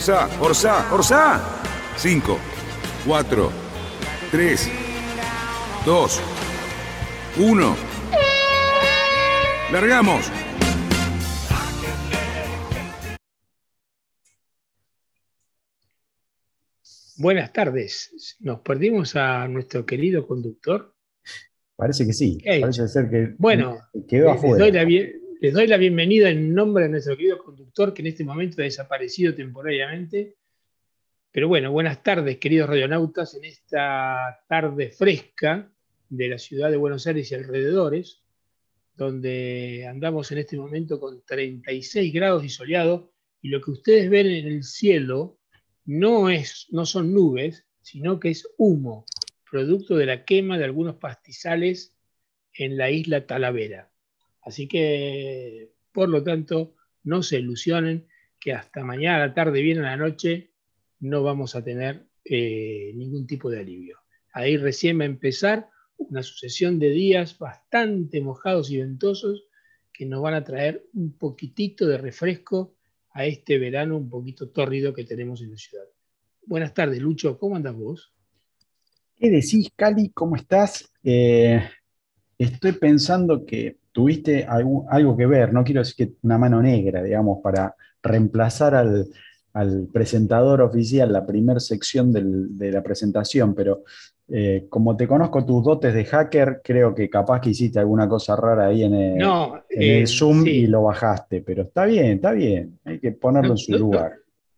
Orsa, Orsa, Orsa. 5, 4, 3, 2, 1. ¡Largamos! Buenas tardes. ¿Nos perdimos a nuestro querido conductor? Parece que sí. Parece ser que bueno, quedó afuera. Les doy, la, bienvenida en nombre de nuestro querido conductor que en este momento ha desaparecido temporariamente. Pero bueno, buenas tardes, queridos radionautas, en esta tarde fresca de la ciudad de Buenos Aires y alrededores, donde andamos en este momento con 36 grados y soleado, y lo que ustedes ven en el cielo no, es, no son nubes, sino que es humo, producto de la quema de algunos pastizales en la isla Talavera. Así que, por lo tanto, no se ilusionen que hasta mañana a la tarde, bien a la noche, no vamos a tener eh, ningún tipo de alivio. Ahí recién va a empezar una sucesión de días bastante mojados y ventosos que nos van a traer un poquitito de refresco a este verano un poquito tórrido que tenemos en la ciudad. Buenas tardes, Lucho, ¿cómo andas vos? ¿Qué decís, Cali? ¿Cómo estás? Eh, estoy pensando que tuviste algo, que ver, no quiero decir que una mano negra, digamos, para reemplazar al, presentador oficial, la primera sección de la presentación, pero eh, como te conozco tus dotes de hacker, creo que capaz que hiciste alguna cosa rara ahí en el, eh, Zoom y lo bajaste, pero está bien, está bien, hay que ponerlo en su lugar.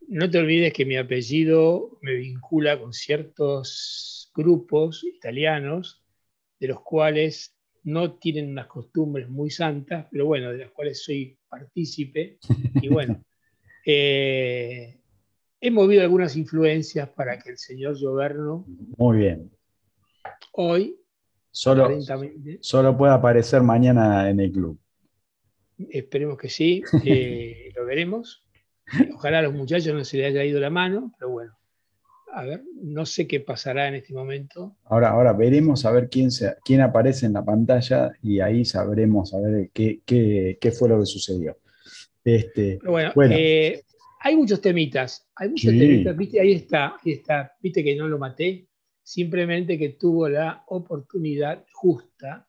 No, te olvides que mi apellido me vincula con ciertos grupos italianos, de los cuales no tienen unas costumbres muy santas, pero bueno, de las cuales soy partícipe. Y bueno, eh, he movido algunas influencias para que el señor Goberno Muy bien hoy. Solo, solo puede aparecer mañana en el club. Esperemos que sí, eh, lo veremos. Ojalá a los muchachos no se les haya ido la mano, pero bueno, a ver, no sé qué pasará en este momento. Ahora, ahora veremos a ver quién, quién aparece en la pantalla y ahí sabremos a ver qué, fue lo que sucedió. Este, bueno, eh, hay muchos temitas, hay muchos temitas, ¿viste? Ahí está, ahí está, viste que no lo maté, simplemente que tuvo la oportunidad justa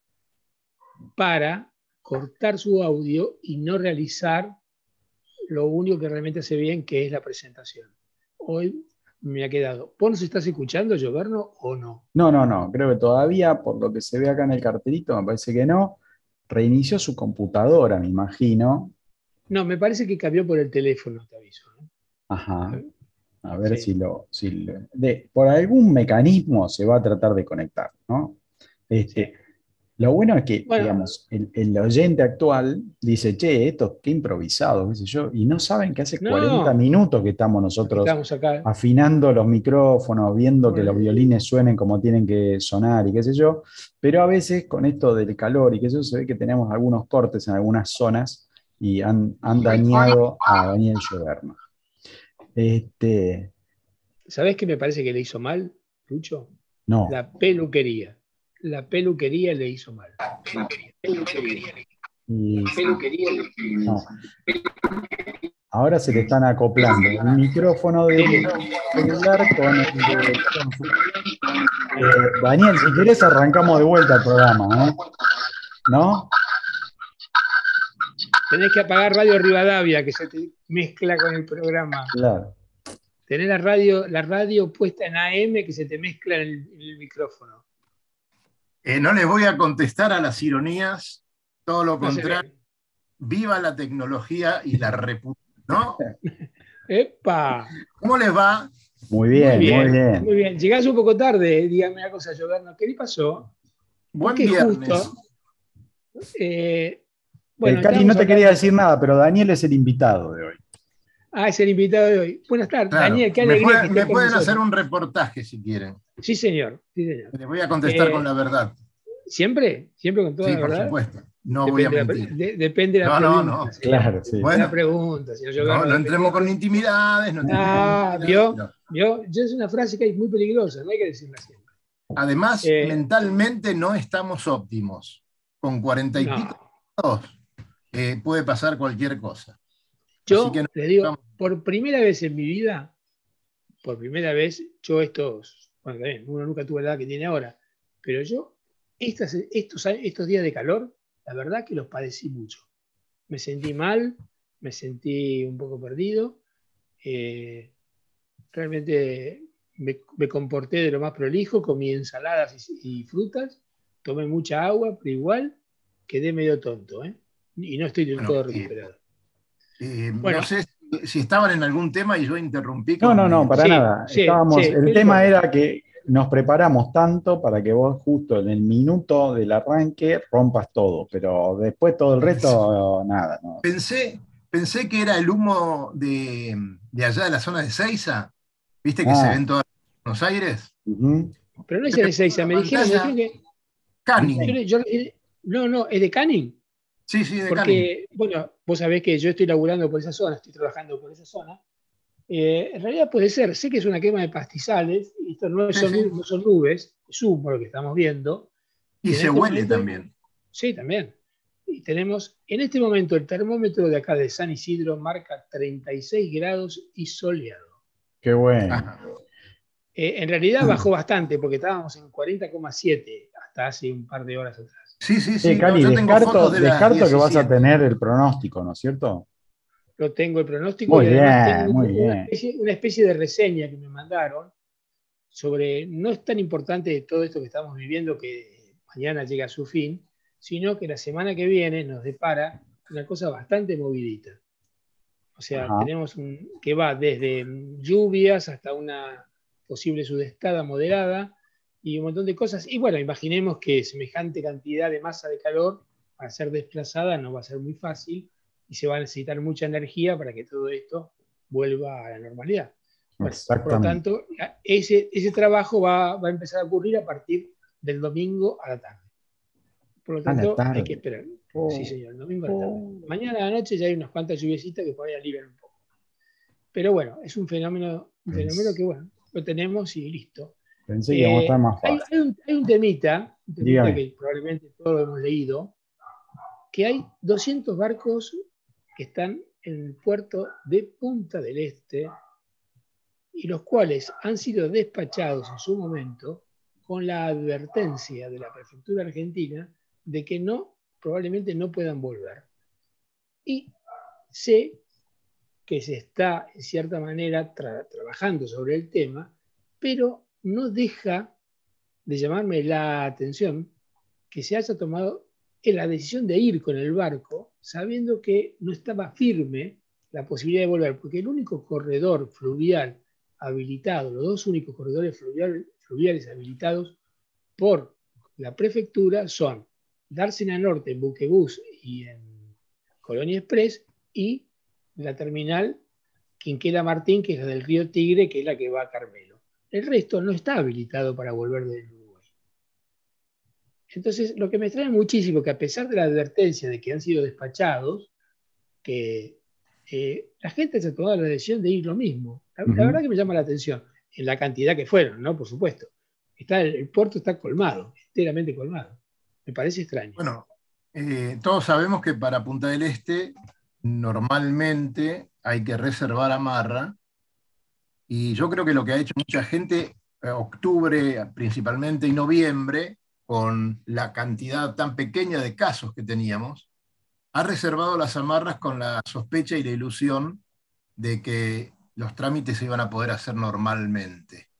para cortar su audio y no realizar lo único que realmente hace bien, que es la presentación. Hoy me ha quedado. ¿Vos nos estás escuchando, Gioverno, o no? No, no, no. Creo que todavía, por lo que se ve acá en el cartelito, me parece que no. Reinició su computadora, me imagino. No, me parece que cambió por el teléfono, te aviso. Ajá. A ver si lo. por algún mecanismo se va a tratar de conectar, ¿no? Este, lo bueno es que, digamos, el, oyente actual dice, che, esto qué improvisado, qué sé yo, y no saben que hace 40 minutos que estamos nosotros afinando los micrófonos, viendo que los violines suenen como tienen que sonar y qué sé yo, pero a veces con esto del calor y qué sé yo, se ve que tenemos algunos cortes en algunas zonas y han, dañado a Daniel Lloverno. Este... ¿Sabes qué me parece que le hizo mal, Lucho? No. La peluquería. La peluquería le hizo mal. La peluquería. Ahora se le están acoplando el micrófono de celular con el de... Eh, Daniel, si querés arrancamos de vuelta el programa, ¿eh? ¿no? Tenés que apagar Radio Rivadavia, que se te mezcla con el programa. Claro. Tenés la radio, la radio puesta en AM que se te mezcla en el, micrófono. Eh, no les voy a contestar a las ironías, todo lo contrario. Viva la tecnología y la reputación, ¿no? ¡Epa! ¿Cómo les va? Muy bien, muy bien. Muy bien. Llegás un poco tarde, dígame una cosa. ¿Qué le pasó? Buen viernes. Eh, bueno, Cari no te quería decir nada, pero Daniel es el invitado de hoy. Ah, es el invitado de hoy. Buenas tardes, Daniel, qué alegría. Me, pueden hacer un reportaje si quieren. Sí, señor. Sí, Les voy a contestar con la verdad. ¿Siempre? ¿Siempre con toda la verdad? Sí, por supuesto. No voy a mentir. depende de la pregunta. No, no, no. Claro, sí. Bueno, pregunta. no, no entremos con intimidades. No ah, ¿vio? ¿vio? Yo es una frase que es muy peligrosa, no hay que decirla siempre. Además, eh, mentalmente no estamos óptimos. Con cuarenta y pico eh, puede pasar cualquier cosa. Yo le digo, por primera vez en mi vida, por primera vez, yo estos, bueno, también, uno nunca tuvo la edad que tiene ahora, pero yo estos, estos días de calor, la verdad que los padecí mucho. Me sentí mal, me sentí un poco perdido. Eh, realmente me, comporté de lo más prolijo, comí ensaladas y, frutas, tomé mucha agua, pero igual quedé medio tonto, ¿eh? Y no estoy del todo recuperado. Eh, bueno, no sé si estaban en algún tema y yo interrumpí. No, no, no, para nada. el tema era que nos preparamos tanto para que vos justo en el minuto del arranque rompas todo, pero después todo el resto, nada. Pensé, pensé que era el humo de, allá de la zona de Seiza, viste que se ah. ven todos Buenos Aires. Pero no es de Seiza, me dijeron, que... Canning. no, no, es de Canning. Sí, sí, de Porque, bueno, vos sabés que yo estoy laburando por esa zona, estoy trabajando por esa zona. Eh, en realidad puede ser, sé que es una quema de pastizales, y esto no, son, no son nubes, es humo lo que estamos viendo. Y, se este huele también. Sí, también. Y tenemos, en este momento, el termómetro de acá de San Isidro marca 36 grados y soleado. Qué bueno. Eh, en realidad bajó bastante, porque estábamos en 40,7 hasta hace un par de horas atrás. Sí, sí, sí. Cali, descarto, descarto que vas a tener el pronóstico, ¿no es cierto? Lo tengo el pronóstico. Muy bien, muy bien. una especie de reseña que me mandaron sobre, no es tan importante todo esto que estamos viviendo que mañana llega a su fin, sino que la semana que viene nos depara una cosa bastante movidita. O sea, tenemos un, que va desde lluvias hasta una posible sudestada moderada, y un montón de cosas. Y bueno, imaginemos que semejante cantidad de masa de calor para ser desplazada no va a ser muy fácil y se va a necesitar mucha energía para que todo esto vuelva a la normalidad. por lo tanto, ese, ese trabajo va, va, a empezar a ocurrir a partir del domingo a la tarde. Por lo tanto, hay que esperar. Oh. sí, señor, domingo a la tarde. Oh. Mañana a la noche ya hay unas cuantas lluviecitas que por ahí alivian un poco. Pero bueno, es un fenómeno, un fenómeno que bueno, lo tenemos y listo. Pensé que a estar más fácil. Hay, un, temita, un temita que probablemente todos lo hemos leído, que hay 200 barcos que están en el puerto de Punta del Este y los cuales han sido despachados en su momento con la advertencia de la prefectura argentina de que no, probablemente no puedan volver. Y sé que se está, en cierta manera, trabajando sobre el tema, pero no deja de llamarme la atención que se haya tomado la decisión de ir con el barco sabiendo que no estaba firme la posibilidad de volver, porque el único corredor fluvial habilitado, los dos únicos corredores fluviales habilitados por la prefectura son Dársena Norte en Buquebus y en Colonia Express y la terminal Quinquela Martín, que es la del río Tigre, que es la que va a Carmelo. El resto no está habilitado para volver del Uruguay. Entonces, lo que me extraña muchísimo que a pesar de la advertencia de que han sido despachados, que eh, la gente se ha tomado la decisión de ir lo mismo. La, verdad que me llama la atención, en la cantidad que fueron, ¿no? Por supuesto. Está, el, puerto está colmado, enteramente colmado. Me parece extraño. Bueno, eh, todos sabemos que para Punta del Este normalmente hay que reservar amarra y yo creo que lo que ha hecho mucha gente, eh, octubre principalmente y noviembre, con la cantidad tan pequeña de casos que teníamos, ha reservado las amarras con la sospecha y la ilusión de que los trámites se iban a poder hacer normalmente.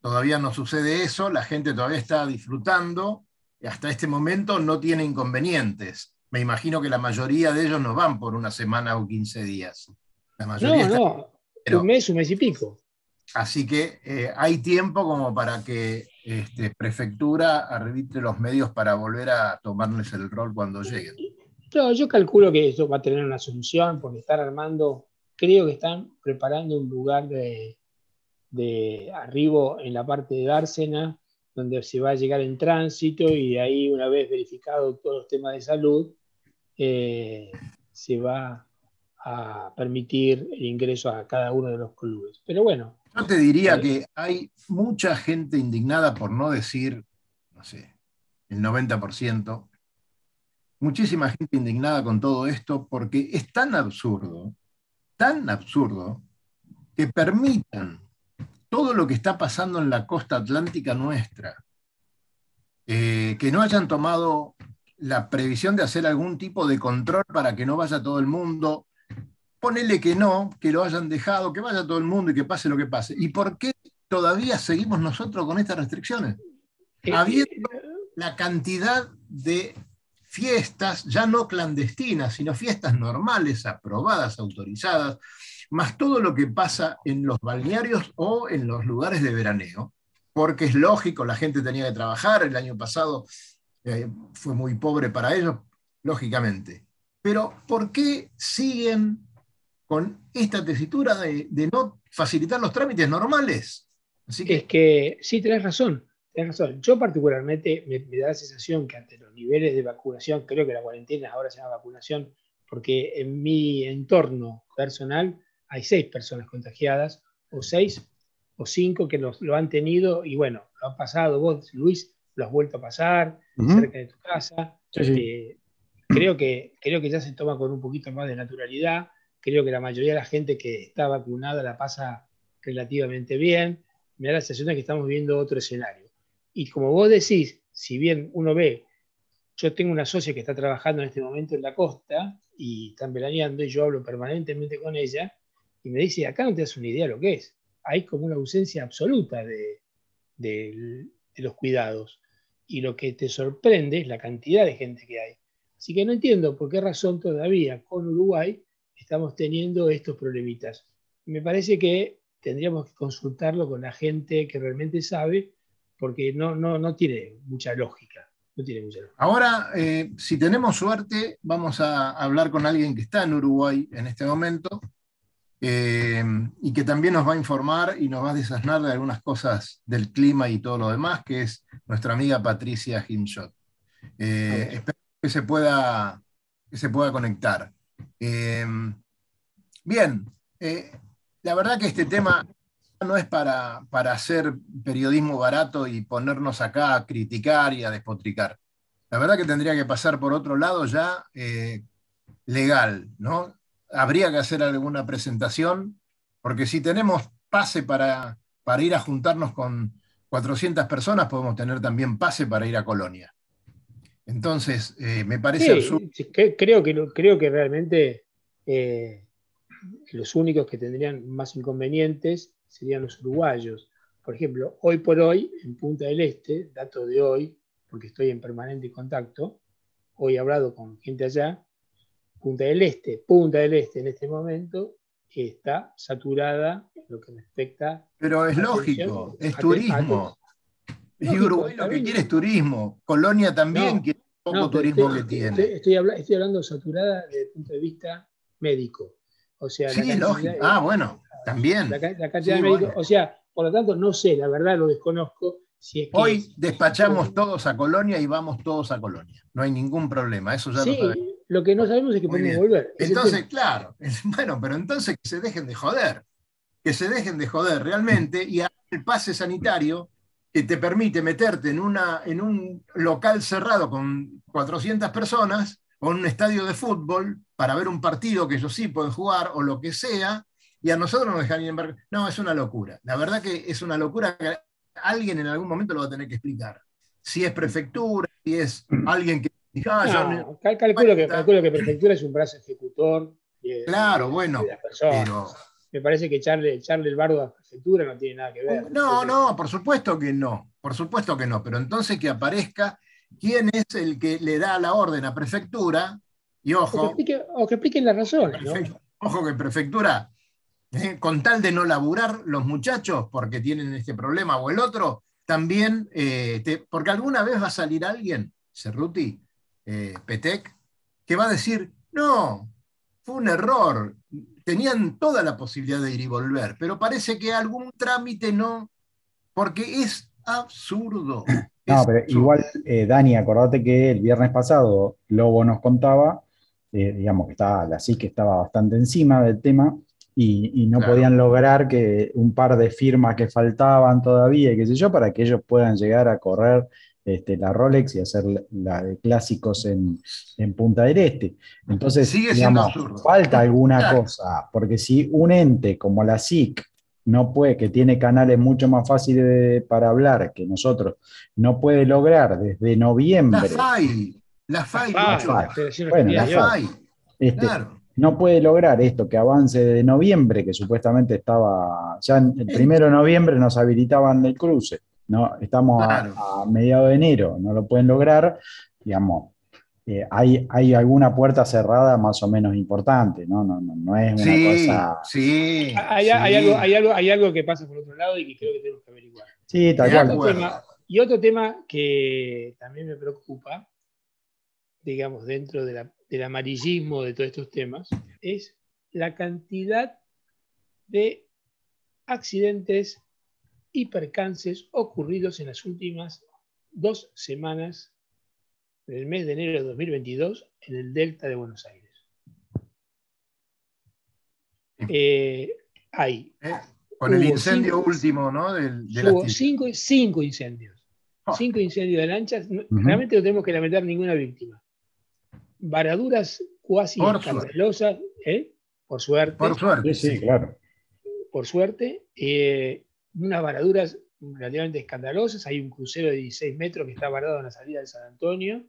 Todavía no sucede eso, la gente todavía está disfrutando y hasta este momento no tiene inconvenientes. Me imagino que la mayoría de ellos no van por una semana o 15 días. La mayoría no, no un mes, un mes y pico. Así que eh, hay tiempo como para que este, prefectura arbitre los medios para volver a tomarles el rol cuando lleguen. yo calculo que esto va a tener una solución porque estar armando creo que están preparando un lugar de, de arribo en la parte de Dársena, donde se va a llegar en tránsito y de ahí, una vez verificado todos los temas de salud, eh, se va a permitir el ingreso a cada uno de los clubes. Pero bueno. Yo te diría eh, que hay mucha gente indignada, por no decir, no sé, el 90%, muchísima gente indignada con todo esto porque es tan absurdo, tan absurdo, que permitan todo lo que está pasando en la costa atlántica nuestra, eh, que no hayan tomado la previsión de hacer algún tipo de control para que no vaya todo el mundo, ponele que no, que lo hayan dejado, que vaya todo el mundo y que pase lo que pase. ¿Y por qué todavía seguimos nosotros con estas restricciones? Eh, Habiendo la cantidad de fiestas, ya no clandestinas, sino fiestas normales, aprobadas, autorizadas, más todo lo que pasa en los balnearios o en los lugares de veraneo, porque es lógico, la gente tenía que trabajar, el año pasado eh, fue muy pobre para ellos, lógicamente. Pero ¿por qué siguen con esta tesitura de, no facilitar los trámites normales? Así que... Es que sí, tenés razón, tenés razón. Yo particularmente me, me, da la sensación que ante los niveles de vacunación, creo que la cuarentena ahora se llama vacunación, porque en mi entorno personal hay seis personas contagiadas, o seis o cinco que lo han tenido, y bueno, lo han pasado vos, Luis, lo has vuelto a pasar cerca de tu casa. Eh, creo, que, creo que ya se toma con un poquito más de naturalidad. Creo que la mayoría de la gente que está vacunada la pasa relativamente bien. Me da la sensación de que estamos viendo otro escenario. Y como vos decís, si bien uno ve, yo tengo una socia que está trabajando en este momento en la costa y están veraneando y yo hablo permanentemente con ella, y me dice, acá no te das una idea de lo que es. Hay como una ausencia absoluta de, los cuidados. Y lo que te sorprende es la cantidad de gente que hay. Así que no entiendo por qué razón todavía con Uruguay estamos teniendo estos problemitas. Me parece que tendríamos que consultarlo con la gente que realmente sabe, porque no, no, no tiene mucha lógica. No tiene mucha Ahora, eh, si tenemos suerte, vamos a hablar con alguien que está en Uruguay en este momento, eh, y que también nos va a informar y nos va a desasnar de algunas cosas del clima y todo lo demás, que es nuestra amiga Patricia Himshot. Eh, espero que se pueda, que se pueda conectar. Eh, bien, la verdad que este tema no es para, para hacer periodismo barato y ponernos acá a criticar y a despotricar. La verdad que tendría que pasar por otro lado ya legal, ¿no? habría que hacer alguna presentación, porque si tenemos pase para, para ir a juntarnos con 400 personas, podemos tener también pase para ir a Colonia. Entonces, eh, me parece absurdo. creo, que, creo que realmente eh, los únicos que tendrían más inconvenientes serían los uruguayos. Por ejemplo, hoy por hoy, en Punta del Este, dato de hoy, porque estoy en permanente contacto, hoy he hablado con gente allá, Punta del Este, Punta del Este en este momento está saturada en lo que respecta. Pero es lógico, es turismo. y Uruguay lo que quiere es turismo. Colonia también quiere poco turismo que tiene. Estoy, hablando saturada desde el punto de vista médico. O sea, sí, lógico. ah, bueno, también. La, cantidad de médicos. O sea, por lo tanto, no sé, la verdad lo desconozco. Si es que Hoy despachamos todos a Colonia y vamos todos a Colonia. No hay ningún problema, eso ya lo sabemos. Lo que no sabemos es que podemos volver. Entonces, claro, bueno, pero entonces que se dejen de joder, que se dejen de joder realmente y el pase sanitario que te permite meterte en, una, en un local cerrado con 400 personas o en un estadio de fútbol para ver un partido que ellos sí pueden jugar o lo que sea, y a nosotros nos dejan ver. No, es una locura. La verdad que es una locura que alguien en algún momento lo va a tener que explicar. Si es prefectura, si es alguien que calculo, que, calculo que prefectura es un brazo ejecutor. claro, bueno. Me parece que echarle, echarle el bardo a prefectura no tiene nada que ver. No, no, por supuesto que no. Por supuesto que no. Pero entonces que aparezca quién es el que le da la orden a prefectura. Y ojo. O que, expliquen la razón. Ojo que prefectura, eh, con tal de no laburar los muchachos porque tienen este problema o el otro, también, eh, porque alguna vez va a salir alguien, Cerruti, eh, Petec, que va a decir, no, fue un error. Tenían toda la posibilidad de ir y volver, pero parece que algún trámite no, porque es absurdo. No, pero igual, eh, Dani, acordate que el viernes pasado Lobo nos contaba, eh, digamos que estaba, la que estaba bastante encima del tema y, no podían lograr que un par de firmas que faltaban todavía, qué sé yo, para que ellos puedan llegar a correr este, la Rolex y hacer la de clásicos en, Punta del Este. Entonces, Sigue falta alguna cosa, porque si un ente como la SIC no puede, que tiene canales mucho más fáciles para hablar que nosotros, no puede lograr desde noviembre. La FAI, la FAI, bueno, la FAI. Este, no puede lograr esto que avance de noviembre, que supuestamente estaba, ya el primero de noviembre nos habilitaban el cruce. ¿No? Estamos a, mediados de enero, no lo pueden lograr, digamos, eh, hay, hay, alguna puerta cerrada más o menos importante, ¿no? No, no, es una cosa... Sí, hay, Hay, algo, hay, algo, hay algo que pasa por otro lado y que creo que tenemos que averiguar. Sí, tal cual. y otro tema que también me preocupa, digamos, dentro del amarillismo de todos estos temas, es la cantidad de accidentes y percances ocurridos en las últimas dos semanas del mes de enero de 2022 en el delta de Buenos Aires. Eh, hay. Eh, con el incendio último, ¿no? hubo cinco, incendios. Ah. Cinco incendios de lanchas. Realmente no tenemos que lamentar ninguna víctima. Varaduras cuasi escandalosas, ¿eh? por suerte. Por suerte. Sí, claro. Por suerte unas varaduras relativamente escandalosas. Hay un crucero de 16 metros que está varado en la salida de San Antonio,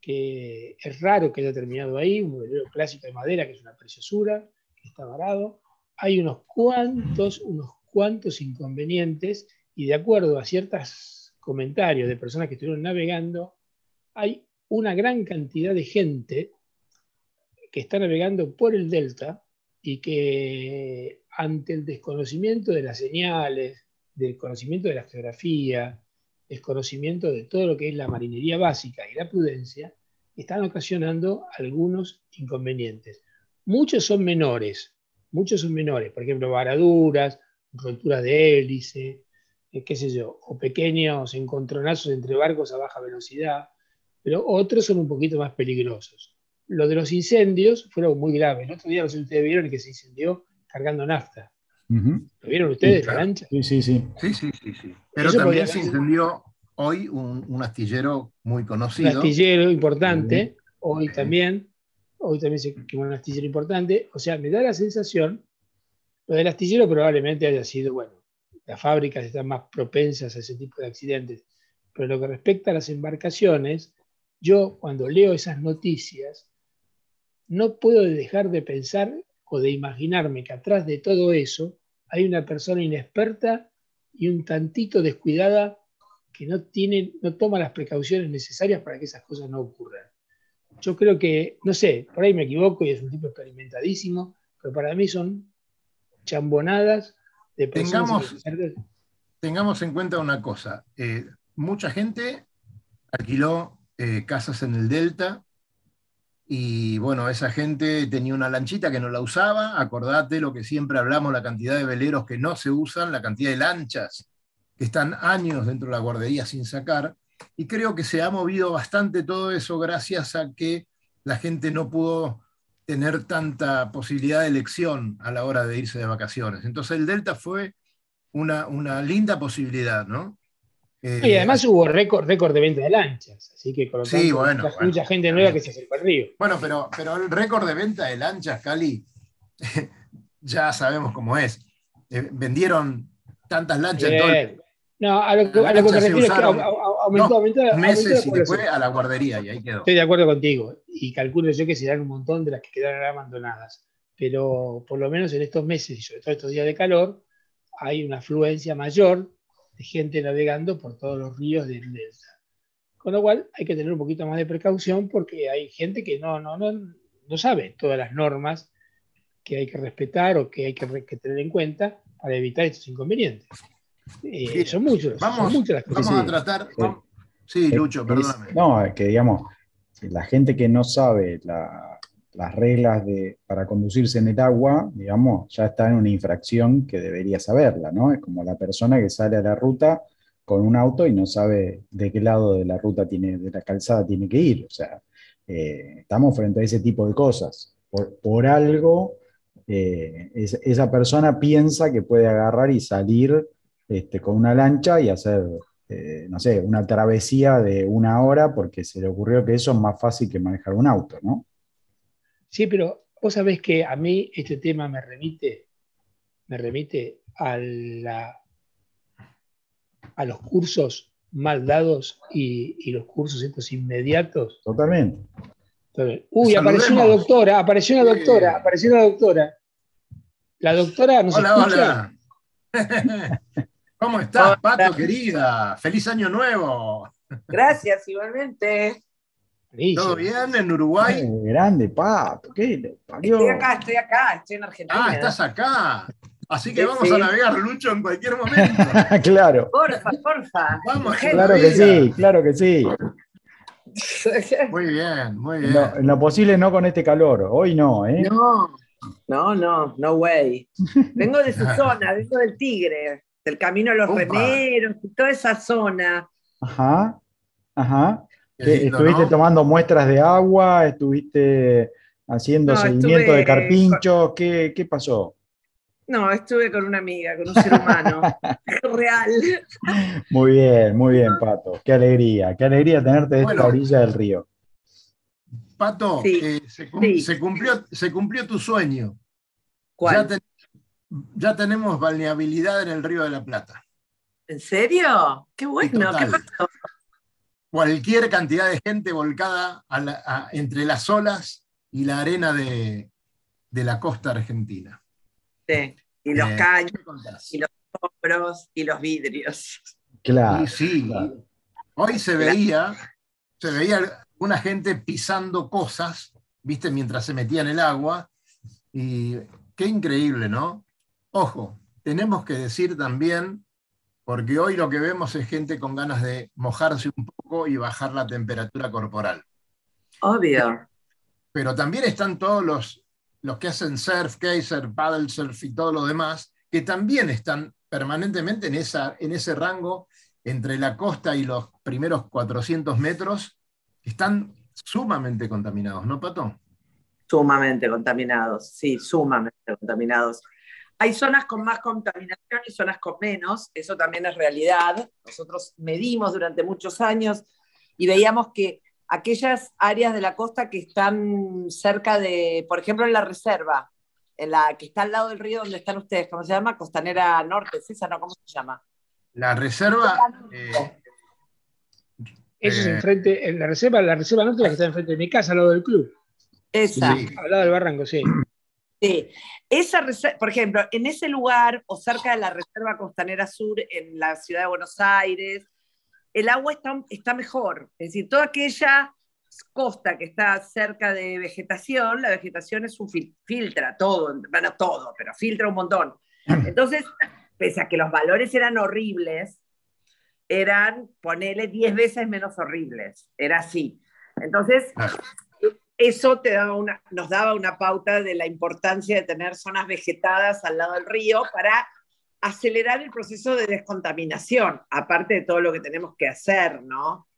que es raro que haya terminado ahí, un velero clásico de madera que es una preciosura, que está varado. Hay unos cuantos, unos cuantos inconvenientes y de acuerdo a ciertos comentarios de personas que estuvieron navegando, hay una gran cantidad de gente que está navegando por el delta y que ante el desconocimiento de las señales, del conocimiento de la geografía, desconocimiento de todo lo que es la marinería básica y la prudencia, están ocasionando algunos inconvenientes. Muchos son menores, muchos son menores, por ejemplo, varaduras, roturas de hélice, eh, qué sé yo, o pequeños encontronazos entre barcos a baja velocidad, pero otros son un poquito más peligrosos. Lo de los incendios fueron muy graves. El otro día, no sé ustedes vieron que se incendió cargando nafta. ¿Lo vieron ustedes, la lancha? Sí, sí, sí. Sí, sí, sí, Pero también se incendió hoy un, astillero muy conocido. Un astillero importante, hoy también. Hoy también se quemó un astillero importante. O sea, me da la sensación, lo del astillero probablemente haya sido, bueno, las fábricas están más propensas a ese tipo de accidentes. Pero lo que respecta a las embarcaciones, yo cuando leo esas noticias, no puedo dejar de pensar o de imaginarme que atrás de todo eso hay una persona inexperta y un tantito descuidada que no, tiene, no toma las precauciones necesarias para que esas cosas no ocurran. Yo creo que, no sé, por ahí me equivoco y es un tipo experimentadísimo, pero para mí son chambonadas de personas. Tengamos, tengamos en cuenta una cosa, eh, mucha gente alquiló eh, casas en el Delta y bueno, esa gente tenía una lanchita que no la usaba. Acordate lo que siempre hablamos, la cantidad de veleros que no se usan, la cantidad de lanchas que están años dentro de la guardería sin sacar. Y creo que se ha movido bastante todo eso gracias a que la gente no pudo tener tanta posibilidad de elección a la hora de irse de vacaciones. Entonces el Delta fue una, una linda posibilidad, ¿no? Y eh, además hubo récord, récord de venta de lanchas, así que con sí, bueno, mucha, gente nueva que se acercó al río. Bueno, pero, pero el récord de venta de lanchas, Cali, ya sabemos cómo es. Eh, vendieron tantas lanchas en todo No, a lo, que, a lo que me refiero es que aumentó, aumentó, meses y después a la guardería y ahí quedó. Estoy de acuerdo contigo y calculo yo que serán un montón de las que quedaron abandonadas. Pero por lo menos en estos meses y sobre todo estos días de calor hay una afluencia mayor de gente navegando por todos los ríos del delta. Con lo cual hay que tener un poquito más de precaución porque hay gente que no, no, no, no sabe todas las normas que hay que respetar o que hay que, tener en cuenta para evitar estos inconvenientes. Eh, son muchos. Vamos, muchas las cosas. Vamos a tratar. Sí, Lucho, perdóname. No, que digamos, la gente que no sabe las reglas de, para conducirse en el agua, digamos, ya está en una infracción que debería saberla, ¿no? Es como la persona que sale a la ruta con un auto y no sabe de qué lado de la ruta tiene, de la calzada tiene que ir. O sea, eh, estamos frente a ese tipo de cosas. Por, algo, eh, esa persona piensa que puede agarrar y salir este, con una lancha y hacer, eh, no sé, una travesía de una hora porque se le ocurrió que eso es más fácil que manejar un auto, ¿no? Sí, pero vos sabés que a mí este tema me remite, me remite a, la, a los cursos mal dados y, los cursos estos inmediatos. Totalmente. uy, apareció una doctora, apareció una doctora, apareció una doctora. La doctora nos hola, Hola. ¿Cómo estás, Pato, querida? ¡Feliz año nuevo! Gracias, igualmente. ¿Todo bien en Uruguay? grande, Pato. ¿qué Estoy acá, estoy acá, estoy en Argentina. Ah, estás acá. Así que vamos a navegar, Lucho, en cualquier momento. claro. Porfa, porfa. Vamos, claro que sí, claro que sí. Muy bien, muy bien. en lo posible no con este calor. Hoy no, ¿eh? No, no, no, no way. Vengo de su zona, vengo del Tigre, del Camino a los Remeros, toda esa zona. Ajá, ajá. ¿Estuviste tomando muestras de agua? ¿Estuviste haciendo seguimiento de carpinchos? ¿Qué, ¿Qué, pasó? No, estuve con una amiga, con un ser humano real. Muy bien, muy bien, Pato. Qué alegría, qué alegría tenerte de esta orilla del río. Pato, eh, se, cumplió, se cumplió tu sueño. ¿Cuál? Ya, ya, tenemos balneabilidad en el Río de la Plata. ¿En serio? Qué bueno, ¿qué pasó? Cualquier cantidad de gente volcada entre las olas y la arena de, la costa argentina. Sí, y los eh, caños, y los hombros, y los vidrios. Claro. sí, hoy se veía, se veía una gente pisando cosas, viste, mientras se metía en el agua, y qué increíble, ¿no? Ojo, tenemos que decir también porque hoy lo que vemos es gente con ganas de mojarse un poco y bajar la temperatura corporal. Obvio. Pero también están todos los, los que hacen surf, kaiser, paddle surf y todo lo demás, que también están permanentemente en, esa, en ese rango entre la costa y los primeros 400 metros, están sumamente contaminados, ¿no, Pato? Sumamente contaminados, sí, sumamente contaminados. Hay zonas con más contaminación y zonas con menos, eso también es realidad. Nosotros medimos durante muchos años y veíamos que aquellas áreas de la costa que están cerca de, por ejemplo, en la reserva, en la que está al lado del río donde están ustedes, ¿cómo se llama? Costanera Norte, César, ¿no? ¿Cómo se llama? La reserva... Eh, Eso es eh, enfrente, en la reserva, la reserva norte la que está enfrente de mi casa, al lado del club. Esa. Al lado del barranco, sí. Sí, esa por ejemplo, en ese lugar o cerca de la Reserva Costanera Sur en la ciudad de Buenos Aires, el agua está, está mejor. Es decir, toda aquella costa que está cerca de vegetación, la vegetación es un filtra todo, bueno, todo, pero filtra un montón. Entonces, pese a que los valores eran horribles, eran, ponele 10 veces menos horribles. Era así. Entonces, eso te daba una, nos daba una pauta de la importancia de tener zonas vegetadas al lado del río para acelerar el proceso de descontaminación, aparte de todo lo que tenemos que hacer, ¿no?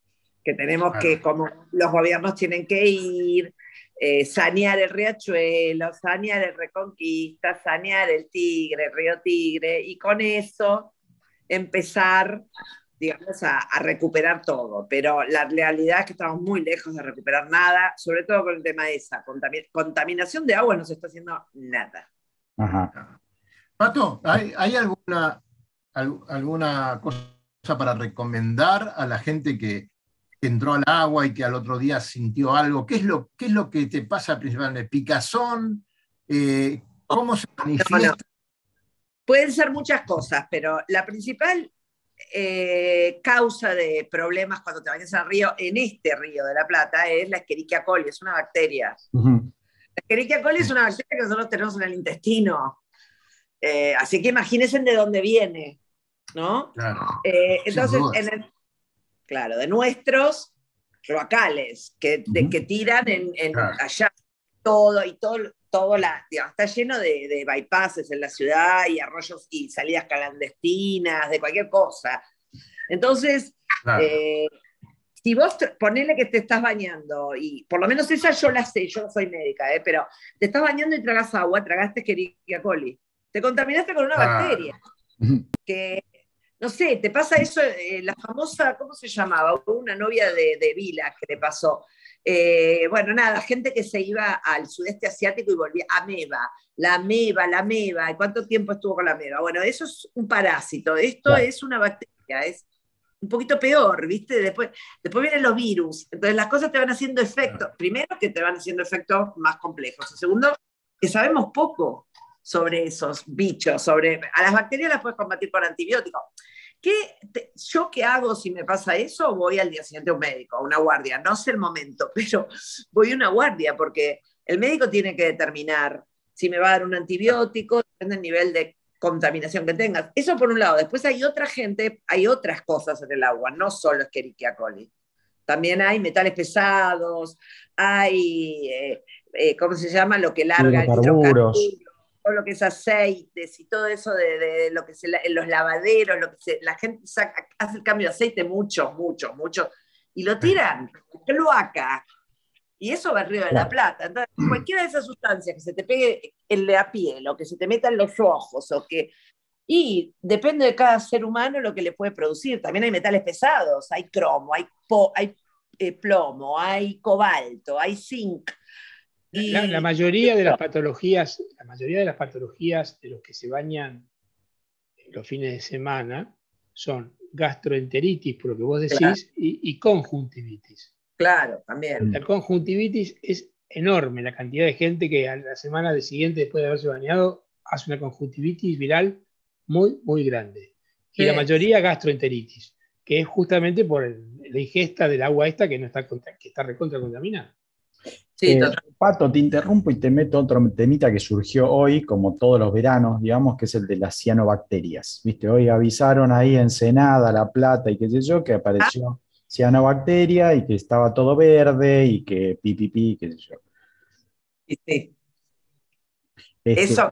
Que tenemos que, como los gobiernos tienen que ir, eh, sanear el riachuelo, sanear el Reconquista, sanear el Tigre, el río Tigre, y con eso empezar digamos, a, recuperar todo, pero la realidad es que estamos muy lejos de recuperar nada, sobre todo con el tema de esa contaminación de agua, no se está haciendo nada. Pato, ¿hay, alguna, alguna cosa para recomendar a la gente que, entró al agua y que al otro día sintió algo? ¿Qué es lo, qué es lo que te pasa principalmente? ¿Picazón? Eh, ¿Cómo se manifiesta? Pueden ser muchas cosas, pero la principal eh, causa de problemas cuando te bañas al río, en este río de la Plata, es la Escherichia coli, es una bacteria. La Escherichia coli es una bacteria que nosotros tenemos en el intestino. Eh, así que imagínense de dónde viene, ¿no? Eh, entonces, claro, de nuestros locales que, que tiran en, allá. todo, y todo, todo la, está lleno de, de, bypasses en la ciudad y arroyos y salidas clandestinas, de cualquier cosa. Entonces, eh, si vos ponele que te estás bañando, y por lo menos esa yo la sé, yo no soy médica, ¿eh? pero te estás bañando y tragas agua, tragaste Escherichia coli, te contaminaste con una bacteria, que, no sé, te pasa eso, eh, la famosa, ¿cómo se llamaba? Una novia de, de Vila que le pasó. Eh, bueno, nada, gente que se iba al sudeste asiático y volvía, ameba, la ameba, la ameba, ¿y cuánto tiempo estuvo con la ameba? Bueno, eso es un parásito, esto es una bacteria, es un poquito peor, ¿viste? Después, después vienen los virus. Entonces las cosas te van haciendo efecto. Primero, que te van haciendo efectos más complejos. segundo, que sabemos poco sobre esos bichos, sobre... A las bacterias las puedes combatir con antibióticos. ¿Qué ¿Yo qué hago si me pasa eso? Voy al día siguiente a un médico, a una guardia. No sé el momento, pero voy a una guardia porque el médico tiene que determinar si me va a dar un antibiótico, depende del nivel de contaminación que tengas. Eso por un lado. Después hay otra gente, hay otras cosas en el agua, no solo Escherichia coli. También hay metales pesados, hay, eh, eh, ¿cómo se llama? Lo que larga el todo lo que es aceites y todo eso de, lo que se, los lavaderos, lo que la gente hace el cambio de aceite mucho, mucho, mucho, y lo tiran, cloaca, y eso va Río de la Plata. Entonces, cualquiera de esas sustancias que se te pegue en la piel o que se te meta en los ojos o que... Y depende de cada ser humano lo que le puede producir. También hay metales pesados, hay cromo, hay, hay eh, plomo, hay cobalto, hay zinc. Y... La, mayoría de las patologías, la mayoría de las patologías de los que se bañan los fines de semana son gastroenteritis, por lo que vos decís, y conjuntivitis. Claro, también. La conjuntivitis es enorme, la cantidad de gente que a la semana siguiente, después de haberse bañado, hace una conjuntivitis viral muy, muy grande. Y la mayoría gastroenteritis, que es justamente por la ingesta del agua esta que no está, que está recontra contaminada. Sí, eh, Pato, te interrumpo y te meto otro temita que surgió hoy, como todos los veranos, digamos, que es el de las cianobacterias. ¿Viste? Hoy avisaron ahí en Senada, La Plata y qué sé yo, que apareció cianobacteria y que estaba todo verde y que pipipi, qué sé yo. Sí. Este, eso,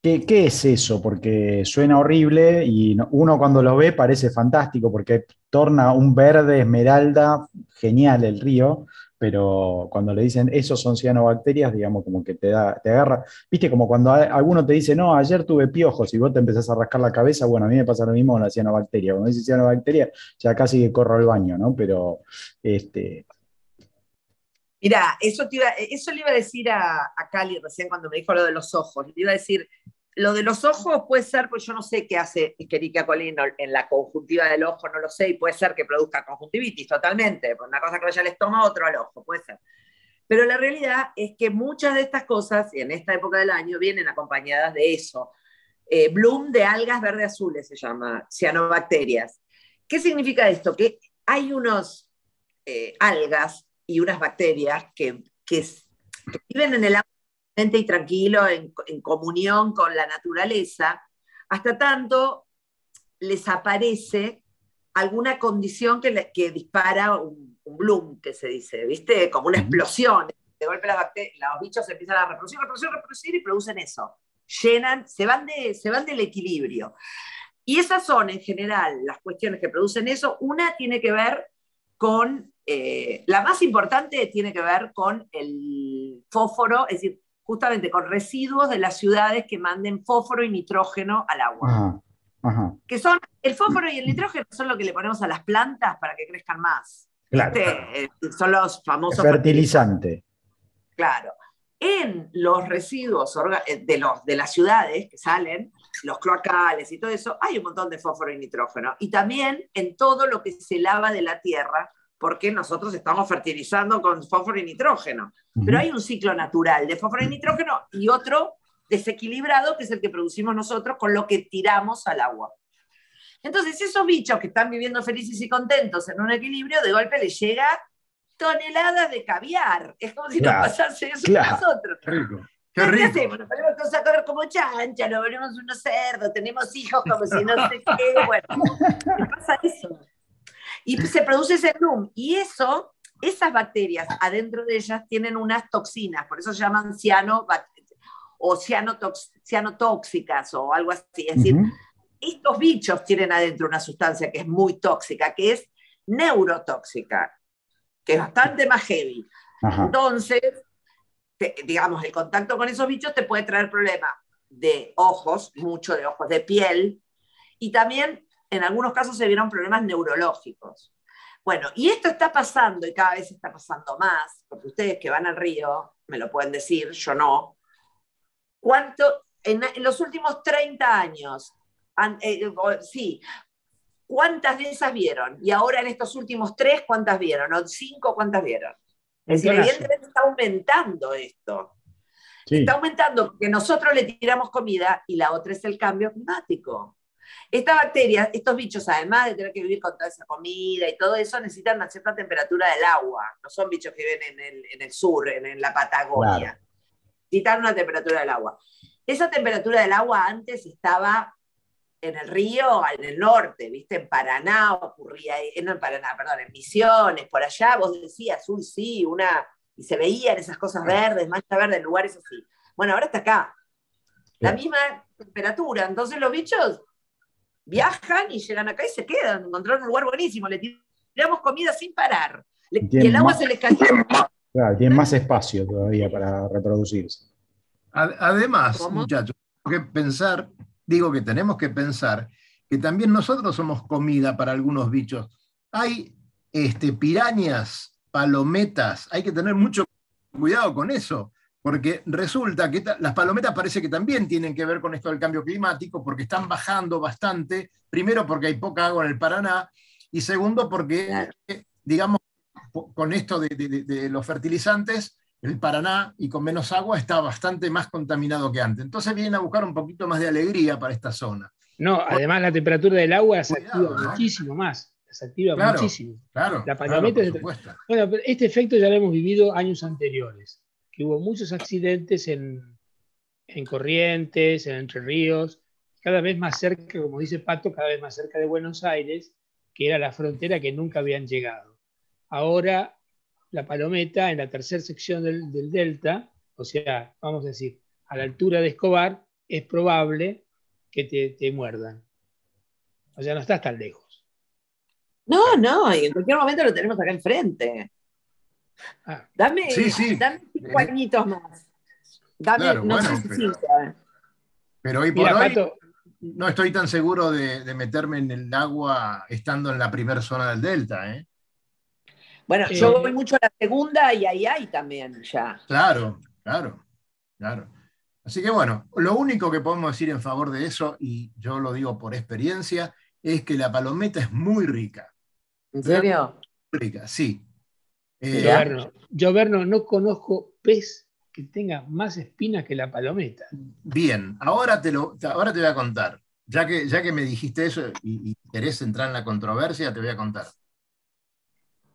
¿qué, ¿Qué es eso? Porque suena horrible y uno cuando lo ve parece fantástico porque torna un verde esmeralda genial el río, pero cuando le dicen esos son cianobacterias, digamos, como que te, da, te agarra. Viste, como cuando alguno te dice, no, ayer tuve piojos y vos te empezás a rascar la cabeza, bueno, a mí me pasa lo mismo con la cianobacteria. Cuando dice cianobacteria, ya casi que corro al baño, ¿no? Pero, este. Mira, eso, eso le iba a decir a, a Cali recién cuando me dijo lo de los ojos. Le iba a decir, lo de los ojos puede ser, pues yo no sé qué hace Escherichia coli en la conjuntiva del ojo, no lo sé, y puede ser que produzca conjuntivitis totalmente, una cosa que vaya al estómago, otro al ojo, puede ser. Pero la realidad es que muchas de estas cosas, y en esta época del año, vienen acompañadas de eso. Eh, bloom de algas verde azules se llama, cianobacterias. ¿Qué significa esto? Que hay unos eh, algas y unas bacterias que, que viven en el agua y tranquilo, en, comunión con la naturaleza, hasta tanto les aparece alguna condición que, que dispara un, bloom, que se dice, ¿viste? Como una explosión. De golpe los bichos empiezan a reproducir, reproducir, reproducir y producen eso. Llenan, se van, de, se van del equilibrio. Y esas son en general las cuestiones que producen eso. Una tiene que ver con, eh, la más importante tiene que ver con el fósforo, es decir, justamente con residuos de las ciudades que manden fósforo y nitrógeno al agua. Que son, el fósforo y el nitrógeno son lo que le ponemos a las plantas para que crezcan más. Claro. Eh, son los famosos fertilizantes. Claro. En los residuos eh, de, los, de las ciudades que salen, los cloacales y todo eso, hay un montón de fósforo y nitrógeno. Y también en todo lo que se lava de la tierra, porque nosotros estamos fertilizando con fósforo y nitrógeno. Pero hay un ciclo natural de fósforo y nitrógeno y otro desequilibrado, que es el que producimos nosotros con lo que tiramos al agua. Entonces, esos bichos que están viviendo felices y contentos en un equilibrio, de golpe les llega toneladas de caviar. Es como si nos pasase eso a nosotros. Qué rico. hacemos? Nos ponemos todos a correr como chancha, nos volvemos unos cerdos, tenemos hijos como si no sé qué. Bueno, ¿qué pasa eso? Y se produce ese bloom. Y eso esas bacterias adentro de ellas tienen unas toxinas, por eso se llaman ciano o cianotóxicas o algo así. Es decir, estos bichos tienen adentro una sustancia que es muy tóxica, que es neurotóxica, que es bastante más heavy. Entonces, digamos, el contacto con esos bichos te puede traer problemas de ojos, mucho de ojos, de piel, y también en algunos casos se vieron problemas neurológicos. Bueno, y esto está pasando y cada vez está pasando más, porque ustedes que van al río me lo pueden decir, yo no. ¿Cuánto, en, los últimos 30 años, eh, sí, cuántas de esas vieron? Y ahora en estos últimos tres, ¿cuántas vieron? ¿O cinco, cuántas vieron? Es decir, evidentemente está aumentando esto. Está aumentando porque nosotros le tiramos comida y la otra es el cambio climático. Esta bacteria, estos bichos, además de tener que vivir con toda esa comida y todo eso, necesitan una cierta temperatura del agua. No son bichos que viven en el, sur, en, la Patagonia. Necesitan una temperatura del agua. Esa temperatura del agua antes estaba en el río, en el norte, ¿viste? En Paraná ocurría, eh, no en Paraná, perdón, en Misiones, por allá, vos decías, uy, sí, una, y se veían esas cosas verdes, mancha verde, en lugares así. Bueno, ahora está acá. La misma temperatura. Entonces los bichos viajan y llegan acá y se quedan, encontraron un lugar buenísimo, le tiramos comida sin parar. y el agua se les cayó. Claro, tienen más espacio todavía para reproducirse. Además, muchachos, que pensar, digo que tenemos que pensar que también nosotros somos comida para algunos bichos. Hay este, pirañas, palometas, hay que tener mucho cuidado con eso porque resulta que las palometas parece que también tienen que ver con esto del cambio climático, porque están bajando bastante, primero porque hay poca agua en el Paraná, y segundo porque, digamos, con esto de, los fertilizantes, el Paraná y con menos agua está bastante más contaminado que antes. Entonces vienen a buscar un poquito más de alegría para esta zona. No, además la temperatura del agua se activa muchísimo más, se activa muchísimo. Claro, la palometa Bueno, pero este efecto ya lo hemos vivido años anteriores que hubo muchos accidentes en, Corrientes, en Entre Ríos, cada vez más cerca, como dice Pato, cada vez más cerca de Buenos Aires, que era la frontera que nunca habían llegado. Ahora, la palometa, en la tercera sección del, delta, o sea, vamos a decir, a la altura de Escobar, es probable que te, te muerdan. O sea, no estás tan lejos. No, no, y en cualquier momento lo tenemos acá enfrente. Ah. Dame, cinco añitos más. Dame, no sé si pero, ¿eh? pero hoy por hoy no estoy tan seguro de, meterme en el agua estando en la primera zona del delta. ¿eh? Bueno, yo voy mucho a la segunda y ahí hay también ya. Claro, claro, claro. Así que bueno, lo único que podemos decir en favor de eso, y yo lo digo por experiencia, es que la palometa es muy rica. ¿En serio? Rica, sí. Eh, yo, Berno, no conozco pez que tenga más espinas que la palometa. Bien, ahora te, lo, ahora te voy a contar. Ya que, ya que me dijiste eso y, querés entrar en la controversia, te voy a contar.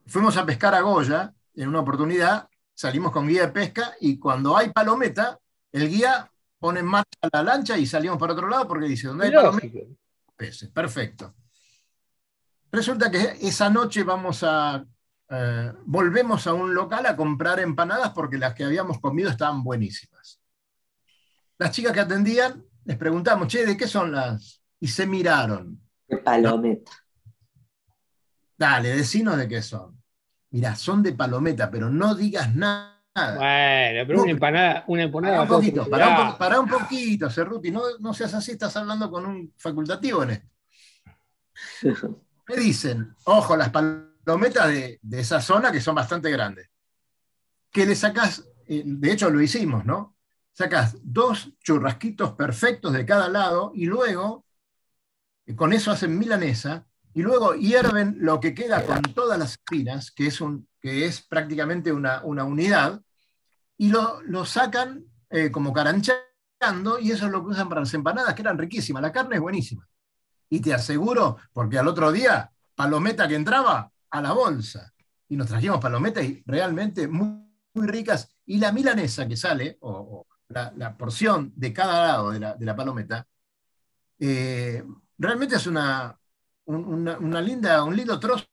Fuimos a pescar a Goya en una oportunidad, salimos con guía de pesca y cuando hay palometa, el guía pone en marcha la lancha y salimos para otro lado porque dice, ¿dónde hay palometa? Peces, perfecto. Resulta que esa noche vamos a eh, volvemos a un local a comprar empanadas porque las que habíamos comido estaban buenísimas. Las chicas que atendían les preguntamos, che, ¿de qué son las? Y se miraron. De palometa. Dale, decinos de qué son. Mira, son de palometa, pero no digas nada. Bueno, pero una empanada, una empanada. Para un poquito, para un, poquito, Cerruti, no, no seas así, estás hablando con un facultativo en esto. Me dicen, ojo, las palometas metas de, esa zona que son bastante grandes. Que le sacas, eh, de hecho lo hicimos, ¿no? Sacas dos churrasquitos perfectos de cada lado y luego, eh, con eso hacen milanesa, y luego hierven lo que queda con todas las espinas, que es, un, que es prácticamente una, unidad, y lo, lo sacan eh, como caranchando, y eso es lo que usan para las empanadas, que eran riquísimas. La carne es buenísima. Y te aseguro, porque al otro día, palometa que entraba, a la bolsa. Y nos trajimos palometas realmente muy, muy ricas. Y la milanesa que sale, o, la, porción de cada lado de la, palometa, eh, realmente es una, una, linda, un lindo trozo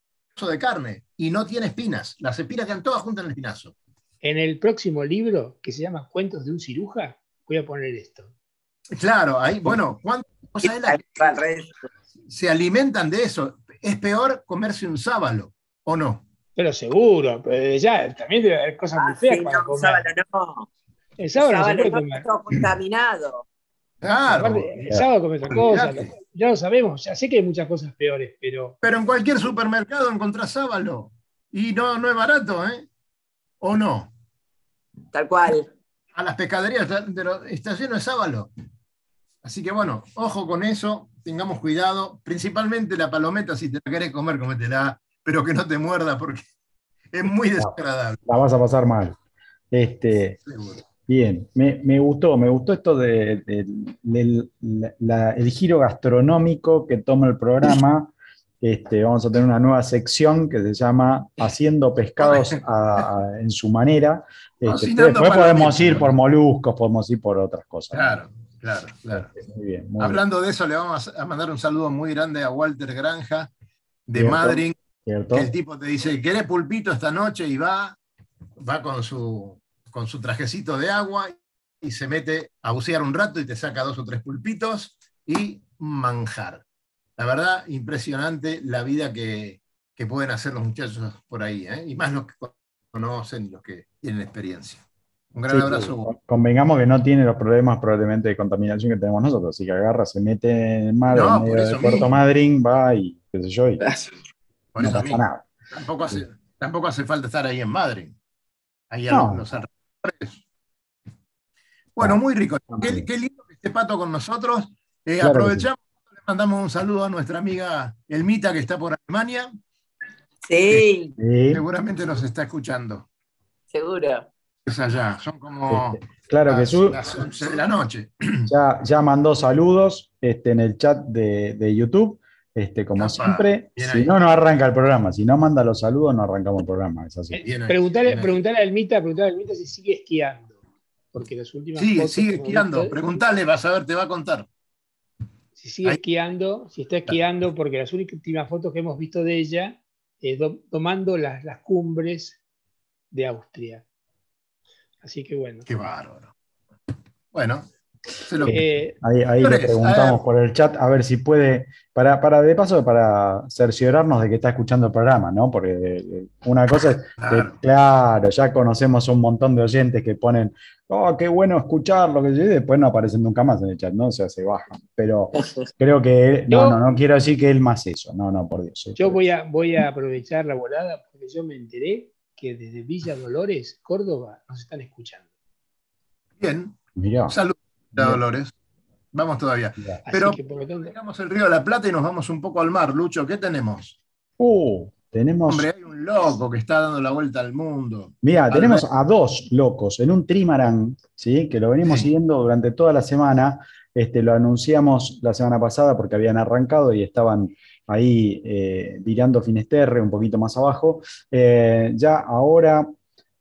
de carne. y no tiene espinas. Las espinas quedan todas juntas en el espinazo. En el próximo libro, que se llama Cuentos de un ciruja, voy a poner esto. Claro, ahí, bueno, ¿cuántas cosas se alimentan de eso? Es peor comerse un sábalo, ¿o no? Pero seguro, pero ya también debe haber cosas muy ah, feas para comer. Sábalo no. El sábalo, no se puede comer. Todo contaminado. Claro. el sábado come otra cosa. Ya lo sabemos, ya sé que hay muchas cosas peores, pero. Pero en cualquier supermercado encontrás sábalo. Y no, no es barato, ¿eh? ¿O no? Tal cual. A las pescaderías de los, está lleno de sábalo. Así que bueno, ojo con eso, tengamos cuidado. Principalmente la palometa, si te la querés comer, cométela, pero que no te muerda porque es muy desagradable. La vas a pasar mal. Este, Bien, me, gustó, me gustó esto del de, el giro gastronómico que toma el programa. Este, vamos a tener una nueva sección que se llama Haciendo pescados en su manera. Este, después podemos ir por moluscos, podemos ir por otras cosas. Claro, claro, claro. Muy bien, Hablando de eso, le vamos a mandar un saludo muy grande a Walter Granja de Madrid. el tipo te dice, ¿querés pulpito esta noche? Y va, va con su con su trajecito de agua y se mete a bucear un rato y te saca dos o tres pulpitos y manjar. La verdad, impresionante la vida que, pueden hacer los muchachos por ahí, ¿eh? y más los que conocen y los que tienen experiencia. Un gran abrazo. Convengamos que no tiene los problemas probablemente de contaminación que tenemos nosotros, así que agarra, se mete en el mar, en medio de Puerto Madryn, va y qué sé yo, y no pasa nada. Tampoco hace, tampoco hace falta estar ahí en Madrid. Ahí no. los, bueno, muy rico. Qué, lindo que esté Pato con nosotros. Eh, aprovechamos, le mandamos un saludo a nuestra amiga Elmita que está por Alemania. Sí. Seguramente nos está escuchando. Seguro. Es allá, son como este, claro las, que las 11 de la noche. Ya, ya mandó saludos este, en el chat de, YouTube. Este, como siempre, si no, no arranca el programa. Si no manda los saludos, no arrancamos el programa. Es así. Eh, preguntarle, a Elmita, preguntarle a Elmita si sigue esquiando porque las últimas Sí, sigue esquiando. Preguntale, vas a ver, te va a contar. Si sigue esquiando, si está esquiando, porque las últimas fotos que hemos visto de ella, eh, tomando las, las cumbres de Austria. Así que bueno. Qué bárbaro. Bueno, eh, ahí, le preguntamos por el chat a ver si puede, para, para de paso, para cerciorarnos de que está escuchando el programa, ¿no? Porque eh, una cosa es, claro. ya conocemos un montón de oyentes que ponen, oh, qué bueno escucharlo, que y después no aparecen nunca más en el chat, ¿no? O sea, se bajan. Pero creo que, no, no, no quiero decir que él más eso, no, no, por Dios. Yo voy a, voy a aprovechar la volada porque yo me enteré que desde Villa Dolores, Córdoba, nos están escuchando. Bien. Mira. Saludos. Dolores. Vamos todavía. Pero llegamos el río de la Plata y nos vamos un poco al mar. Lucho, ¿qué tenemos? Uh, tenemos. Hombre, hay un loco que está dando la vuelta al mundo. Mira, tenemos a dos locos en un trimarán, ¿sí? que lo venimos siguiendo durante toda la semana. Este, lo anunciamos la semana pasada porque habían arrancado y estaban ahí eh, virando Finesterre, un poquito más abajo. Eh, ya ahora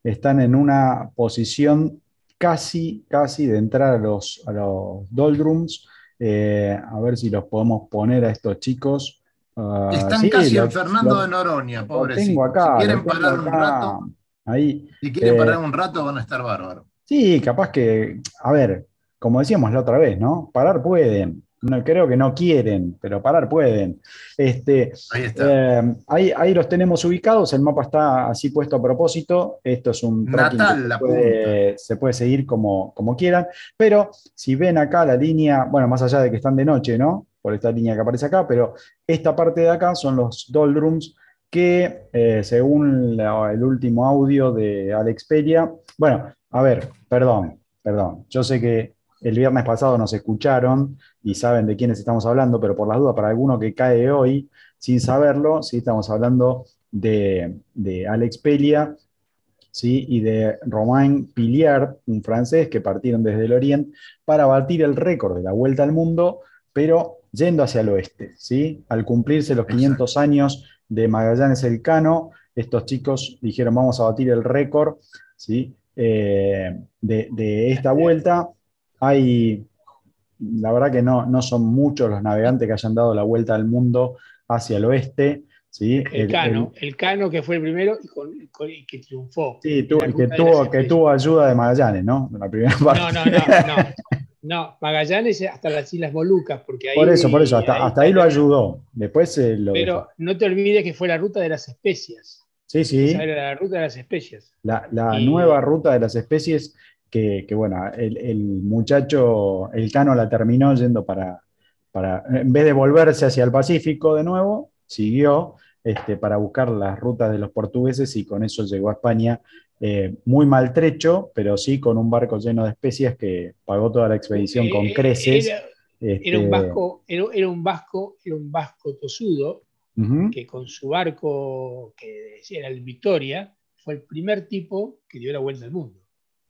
están en una posición casi, casi de entrar a los, a los doldrums. Eh, a ver si los podemos poner a estos chicos. Ah, Están casi en Fernando de Noronia, pobrecito. Tengo acá, si quieren parar un rato, ahí, si quieren parar un rato van a estar bárbaros. Sí, capaz que, a ver, como decíamos la otra vez, ¿no? Parar pueden, no, creo que no quieren, pero parar pueden. Este, eh, ahí, los tenemos ubicados, el mapa está así puesto a propósito. Esto es un Natal, se, puede, se, puede, seguir como, como quieran, pero si ven acá la línea, bueno, más allá de que están de noche, ¿no? Por esta línea que aparece acá, pero esta parte de acá son los doldrums que, eh, según el último audio de Alex Peria, bueno, a ver, perdón, perdón, yo sé que el viernes pasado nos escucharon y saben de quiénes estamos hablando, pero por las dudas, para alguno que cae hoy sin saberlo, ¿sí? estamos hablando de, Alex Pelia ¿sí? y de Romain Piliard, un francés que partieron desde el Oriente para batir el récord de la vuelta al mundo, pero yendo hacia el oeste. ¿sí? Al cumplirse los 500 años de Magallanes Elcano, estos chicos dijeron vamos a batir el récord ¿sí? Eh, de, de esta vuelta hay, la verdad que no, no son muchos los navegantes que hayan dado la vuelta al mundo hacia el oeste, ¿sí? El, Cano, el, Cano que fue el primero y, que triunfó. Sí, que, tuvo, que tuvo ayuda de Magallanes, ¿no? La primera parte. No, no, no, no. No, Magallanes hasta las Islas Molucas, porque ahí. Por eso, por eso, hasta ahí, hasta ahí lo ayudó. Después lo. Pero no te olvides que fue la ruta de las especies. Sí, sí. era la ruta de las especies. La, nueva ruta de las especies que, bueno, el, muchacho, el Cano la terminó yendo para, para, en vez de volverse hacia el Pacífico de nuevo, siguió este, para buscar las rutas de los portugueses y con eso llegó a España eh, muy maltrecho, pero sí con un barco lleno de especies que pagó toda la expedición con creces. Era, un vasco, era, un vasco, era un vasco tosudo, que con su barco, que era el Victoria, fue el primer tipo que dio la vuelta al mundo.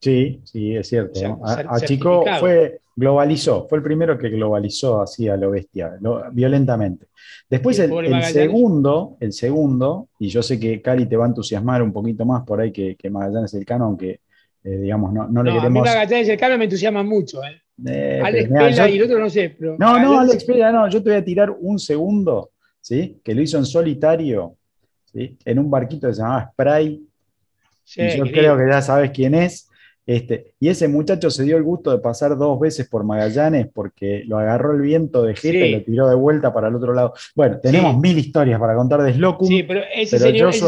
Sí, sí, es cierto. a, Chico fue, globalizó, fue el primero que globalizó así a lo bestia, violentamente. Después el, segundo, el segundo, y yo sé que Cali te va a entusiasmar un poquito más por ahí que, que Magallanes el Cano, aunque eh, digamos, no, no, le queremos. A mí Magallanes el Cano me entusiasma mucho, ¿eh? eh Alex Pela y el otro no sé. Pero no, no, Alex Pela, no, yo te voy a tirar un segundo que lo hizo en solitario, en un barquito que se llamaba Spray. yo creo que ya sabes quién es. Este, y ese muchacho se dio el gusto de pasar dos veces por Magallanes porque lo agarró el viento de Jeta y lo tiró de vuelta para el otro lado. Bueno, tenemos mil historias para contar de Slocum. Sí, pero ese, señor, ese,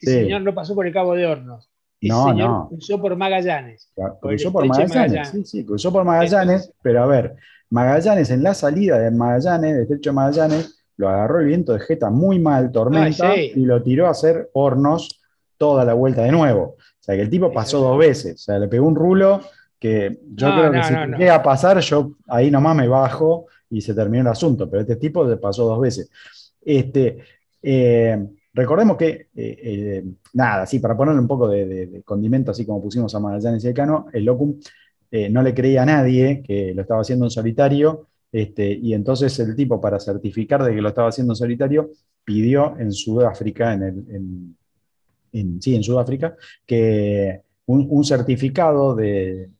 señor, no pasó por el Cabo de Hornos. no, no. cruzó por Magallanes. cruzó por Magallanes, sí, sí, cruzó por Magallanes, pero a ver, Magallanes en la salida de Magallanes, del estrecho de Magallanes, lo agarró el viento de Jeta muy mal, tormenta, y lo tiró a hacer hornos toda la vuelta de nuevo. O sea que el tipo pasó dos veces, o sea, le pegó un rulo que yo creo que si llega a pasar, yo ahí nomás me bajo y se terminó el asunto, pero este tipo le pasó dos veces. Este, eh, recordemos que, eh, eh, nada, sí, para ponerle un poco de, condimento, así como pusimos a Magallanes y el Cano, el Locum no le creía a nadie que lo estaba haciendo en solitario. Este, y entonces el tipo, para certificar de que lo estaba haciendo en solitario, pidió en Sudáfrica, en, sí, en Sudáfrica, que un, certificado de,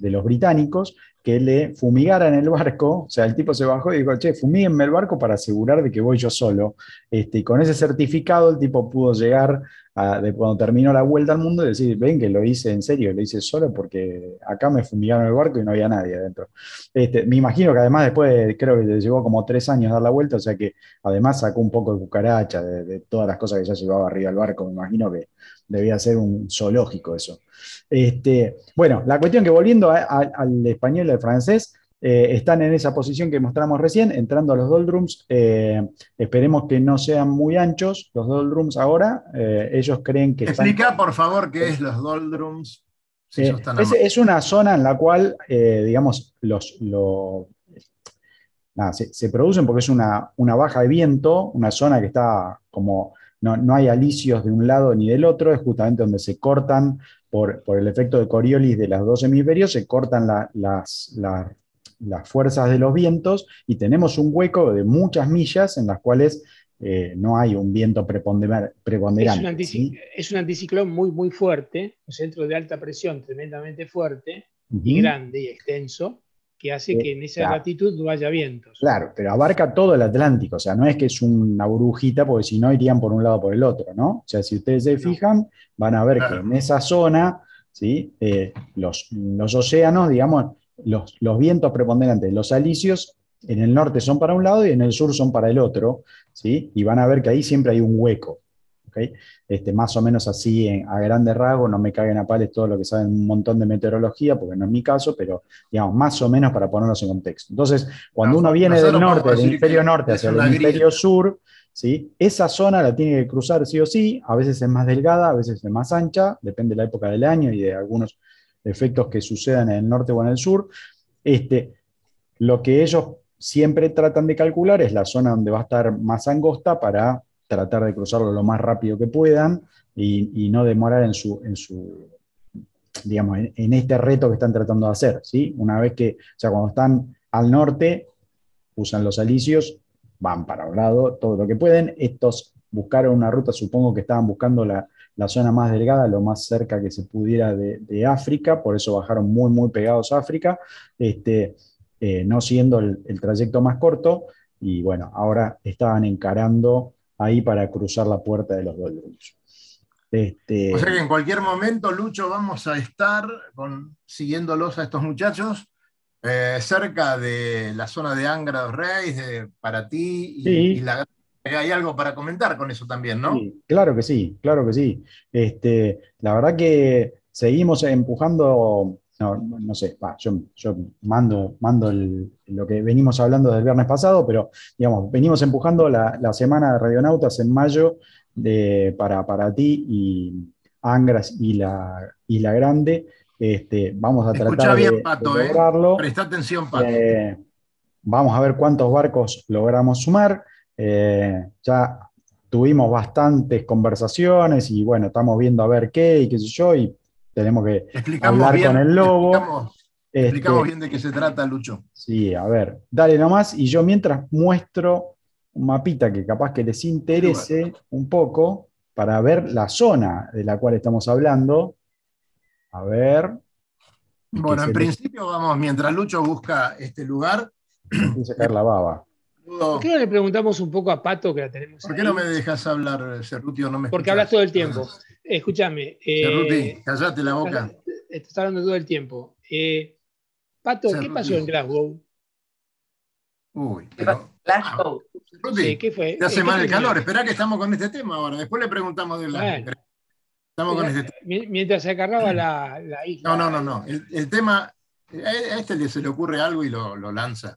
los británicos que le fumigaran el barco, o sea, el tipo se bajó y dijo, che, fumíguenme el barco para asegurar de que voy yo solo. Este, y con ese certificado el tipo pudo llegar de cuando terminó la vuelta al mundo y decir, ven que lo hice en serio, lo hice solo porque acá me fumigaron el barco y no había nadie adentro. Este, me imagino que además después creo que le llevó como tres años dar la vuelta, o sea que además sacó un poco de cucaracha de, todas las cosas que ya llevaba arriba del barco, me imagino que debía ser un zoológico eso. Este, bueno, la cuestión que volviendo al español y al francés, eh, están en esa posición que mostramos recién, entrando a los doldrums. Eh, esperemos que no sean muy anchos los doldrums ahora. Eh, ellos creen que. Explica, por favor, qué es los doldrums. es, una zona en la cual, digamos, los, se, producen porque es una, una, baja de viento, una zona que está como. No, no, hay alicios de un lado ni del otro, es justamente donde se cortan por, el efecto de Coriolis de los dos hemisferios, se cortan las, las fuerzas de los vientos y tenemos un hueco de muchas millas en las cuales eh, no hay un viento preponderante. Es un, anticiclón muy, muy fuerte, un centro de alta presión tremendamente fuerte y grande y extenso, que hace eh, que en esa latitud no haya vientos. Claro, pero abarca todo el Atlántico, o sea, no es que es una burbujita, porque si no irían por un lado o por el otro, ¿no? O sea, si ustedes se fijan, van a ver que en esa zona, ¿sí? Eh, los, los océanos, digamos, los, vientos preponderantes, los alisios, en el norte son para un lado y en el sur son para el otro, ¿sí? y van a ver que ahí siempre hay un hueco. Este, más o menos así a grandes rasgos, no me caguen a pales todo lo que saben un montón de meteorología, porque no es mi caso, pero digamos, más o menos para ponernos en contexto. Entonces, cuando uno viene del norte, del hemisferio norte hacia el hemisferio sur, ¿sí? esa zona la tiene que cruzar sí o sí, a veces es más delgada, a veces es más ancha, depende de la época del año y de algunos efectos que sucedan en el norte o en el sur. Este, lo que ellos siempre tratan de calcular es la zona donde va a estar más angosta para tratar de cruzarlo lo más rápido que puedan y, no demorar en su, en su digamos, en, este reto que están tratando de hacer. ¿sí? Una vez que, o sea, cuando están al norte, usan los alicios, van para un lado todo lo que pueden. Estos buscaron una ruta, supongo que estaban buscando la, la zona más delgada, lo más cerca que se pudiera de, África, por eso bajaron muy, muy pegados a África, este, eh, no siendo el, trayecto más corto. y bueno, ahora estaban encarando ahí para cruzar la puerta de los Doldrums. Este... O sea que en cualquier momento, Lucho, vamos a estar con, siguiéndolos a estos muchachos eh, cerca de la zona de Angra dos Reis, para ti, y, hay algo para comentar con eso también, ¿no? claro que sí, claro que sí. Este, la verdad que seguimos empujando, no, sé, yo, mando, mando lo que venimos hablando del viernes pasado, pero digamos, venimos empujando la, la semana de Radionautas en mayo para, para ti y Angras y la Isla Grande. Este, vamos a tratar bien, de, Pato, ¿eh? lograrlo. Presta atención, Pato. Eh, vamos a ver cuántos barcos logramos sumar. Eh, ya tuvimos bastantes conversaciones y bueno, estamos viendo a ver qué y qué sé yo, y tenemos que hablar con el lobo. Explicamos, este, bien de qué se trata, Lucho. Sí, a ver, dale nomás, y yo mientras muestro un mapita que capaz que les interese un poco para ver la zona de la cual estamos hablando. A ver. Bueno, en principio vamos, mientras Lucho busca este lugar. sacar la baba. ¿Por qué no le preguntamos un poco a Pato que la tenemos? ¿Por qué no me dejas hablar, Cerruti? No me Porque hablas todo el tiempo. Escúchame. Eh, Cerruti, callate la boca. Estás hablando todo el tiempo. Eh, Pato, ¿qué pasó en Glasgow? Uy, pero, Glasgow. ¿qué fue? Te hace mal el calor. Espera que estamos con este tema ahora. Después le preguntamos de la. Estamos con este tema. Mientras se agarraba la, la, isla. No, no, no, no. El, tema. A este se le ocurre algo y lo, lanza.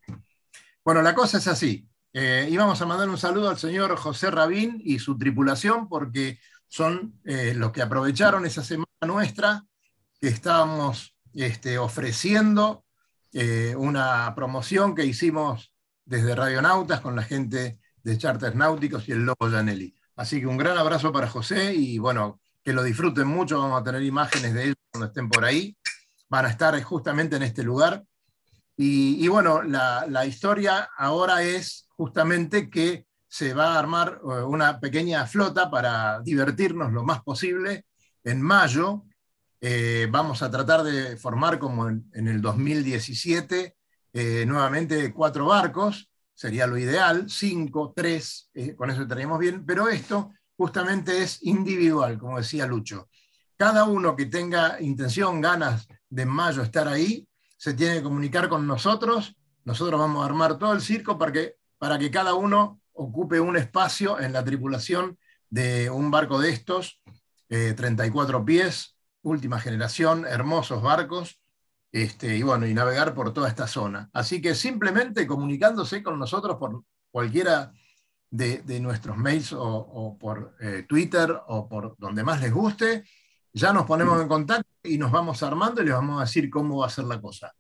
Bueno, la cosa es así. Eh, íbamos a mandar un saludo al señor José Rabín y su tripulación, porque son eh, los que aprovecharon esa semana nuestra que estábamos este, ofreciendo eh, una promoción que hicimos desde Radionautas con la gente de Charters Náuticos y el Lobo Janelli. Así que un gran abrazo para José y bueno, que lo disfruten mucho. Vamos a tener imágenes de ellos cuando estén por ahí. Van a estar justamente en este lugar. Y, bueno, la, historia ahora es justamente que se va a armar eh, una pequeña flota para divertirnos lo más posible. En mayo eh, vamos a tratar de formar como en, el 2017 eh, nuevamente cuatro barcos, sería lo ideal, cinco, tres, eh, con eso estaríamos bien, pero esto justamente es individual, como decía Lucho. Cada uno que tenga intención, ganas de mayo estar ahí, se tiene que comunicar con nosotros. Nosotros vamos a armar todo el circo para que, para que cada uno ocupe un espacio en la tripulación de un barco de estos, 34 eh, pies, última generación, hermosos barcos, este, y bueno, y navegar por toda esta zona. Así que simplemente comunicándose con nosotros por cualquiera de, nuestros mails o, por eh, Twitter o por donde más les guste, ya nos ponemos en contacto y nos vamos armando y les vamos a decir cómo va a ser la cosa.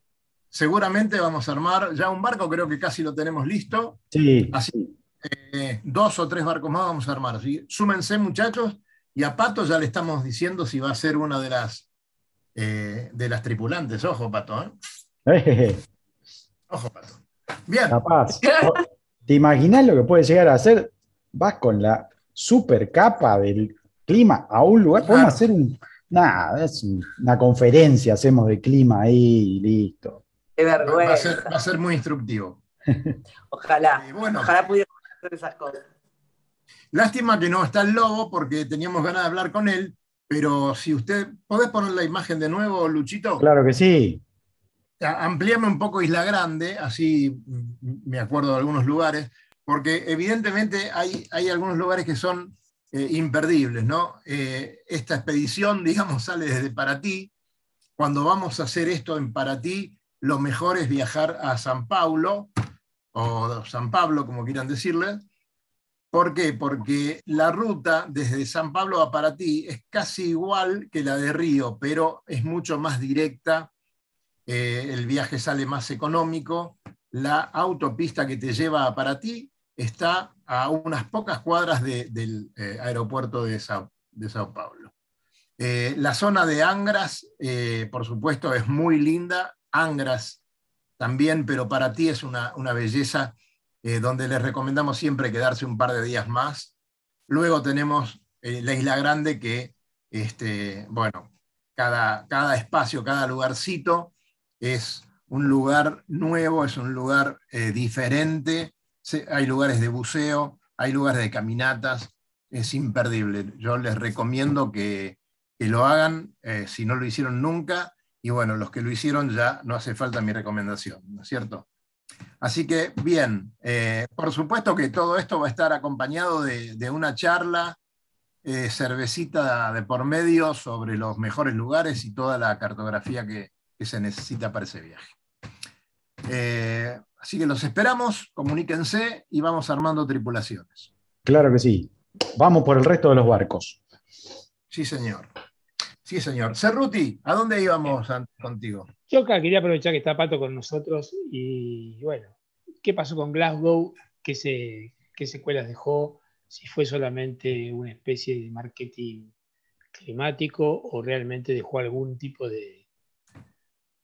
Seguramente vamos a armar ya un barco, creo que casi lo tenemos listo. Sí. Así, eh, dos o tres barcos más vamos a armar. Así, súmense muchachos y a Pato ya le estamos diciendo si va a ser una de las eh, de las tripulantes. Ojo, Pato. ¿eh? Ojo, Pato. Bien. Capaz. ¿Te imaginas lo que puede llegar a hacer? Vas con la super capa del clima a un lugar. Podemos hacer un. Nada, es una conferencia, hacemos de clima ahí y listo. Qué vergüenza. Va a ser, va a ser muy instructivo. Ojalá. ojalá pudiera hacer esas cosas. Lástima que no está el lobo porque teníamos ganas de hablar con él, pero si usted, ¿podés poner la imagen de nuevo, Luchito? Claro que sí. Amplíame un poco Isla Grande, así me acuerdo de algunos lugares, porque evidentemente hay, hay algunos lugares que son eh, imperdibles, ¿no? Eh, esta expedición, digamos, sale desde Paratí. Cuando vamos a hacer esto en Paratí, lo mejor es viajar a San Paulo, o San Pablo, como quieran decirle, ¿Por qué? Porque la ruta desde San Pablo a Paratí es casi igual que la de Río, pero es mucho más directa, eh, el viaje sale más económico, la autopista que te lleva a Paratí está a unas pocas cuadras del eh, aeropuerto de Sao, de Sao Paulo. Eh, la zona de Angras, por supuesto, es muy linda, Angras también, pero para ti es una, una belleza eh, donde les recomendamos siempre quedarse un par de días más. Luego tenemos eh, la Isla Grande, que, este, bueno, cada, cada espacio, cada lugarcito es un lugar nuevo, es un lugar eh, diferente, hay lugares de buceo, hay lugares de caminatas, es imperdible. Yo les recomiendo que, lo hagan eh, si no lo hicieron nunca, y bueno, los que lo hicieron ya no hace falta mi recomendación, ¿no es cierto? Así que, bien, eh, por supuesto que todo esto va a estar acompañado de, una charla, eh, cervecita de por medio sobre los mejores lugares y toda la cartografía que, se necesita para ese viaje. Así que los esperamos, comuníquense y vamos armando tripulaciones. Claro que sí. Vamos por el resto de los barcos. Sí, señor. Sí, señor. Cerruti, ¿a dónde íbamos contigo? Yo quería aprovechar que está Pato con nosotros y bueno, ¿qué pasó con Glasgow? ¿Qué, secuelas dejó? Si fue solamente una especie de marketing climático o realmente dejó algún tipo de,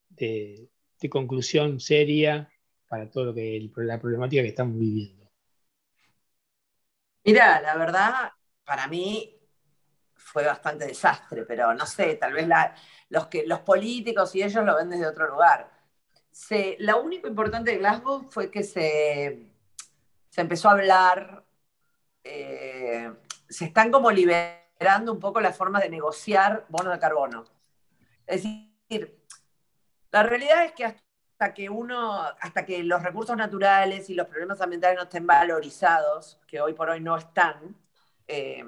de, conclusión seria para todo lo que la problemática que estamos viviendo. Mira, la verdad, para mí fue bastante desastre, pero no sé, tal vez los, políticos y ellos lo ven desde otro lugar. Se, lo único importante de Glasgow fue que se, empezó a hablar, eh, se están como liberando un poco la forma de negociar bonos de carbono. Es decir, la realidad es que hasta que uno, hasta que los recursos naturales y los problemas ambientales no estén valorizados, que hoy por hoy no están, eh,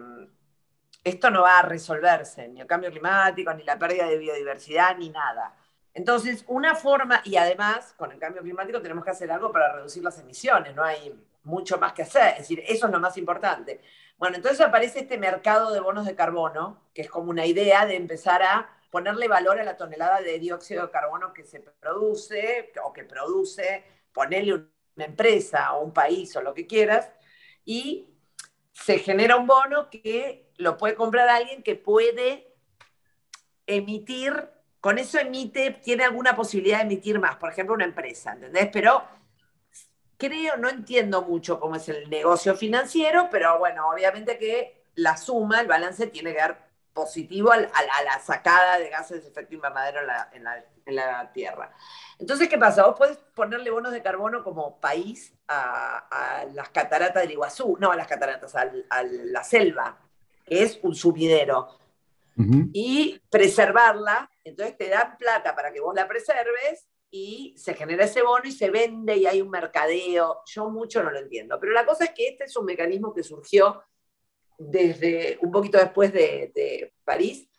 esto no va a resolverse, ni el cambio climático, ni la pérdida de biodiversidad, ni nada. Entonces, una forma, y además, con el cambio climático tenemos que hacer algo para reducir las emisiones, no hay mucho más que hacer, es decir, eso es lo más importante. Bueno, entonces aparece este mercado de bonos de carbono, que es como una idea de empezar a ponerle valor a la tonelada de dióxido de carbono que se produce o que produce, ponerle una empresa o un país o lo que quieras, y se genera un bono que lo puede comprar alguien que puede emitir, con eso emite, tiene alguna posibilidad de emitir más, por ejemplo, una empresa, ¿entendés? Pero creo, no entiendo mucho cómo es el negocio financiero, pero bueno, obviamente que la suma, el balance tiene que dar positivo a, la sacada de gases de efecto invernadero en la, Tierra. Entonces, ¿qué pasa? Vos podés ponerle bonos de carbono como país a, las cataratas del Iguazú, no a las cataratas, a la selva, es un sumidero. Y preservarla, entonces te dan plata para que vos la preserves y se genera ese bono y se vende y hay un mercadeo. Yo mucho no lo entiendo, pero la cosa es que este es un mecanismo que surgió desde un poquito después de, París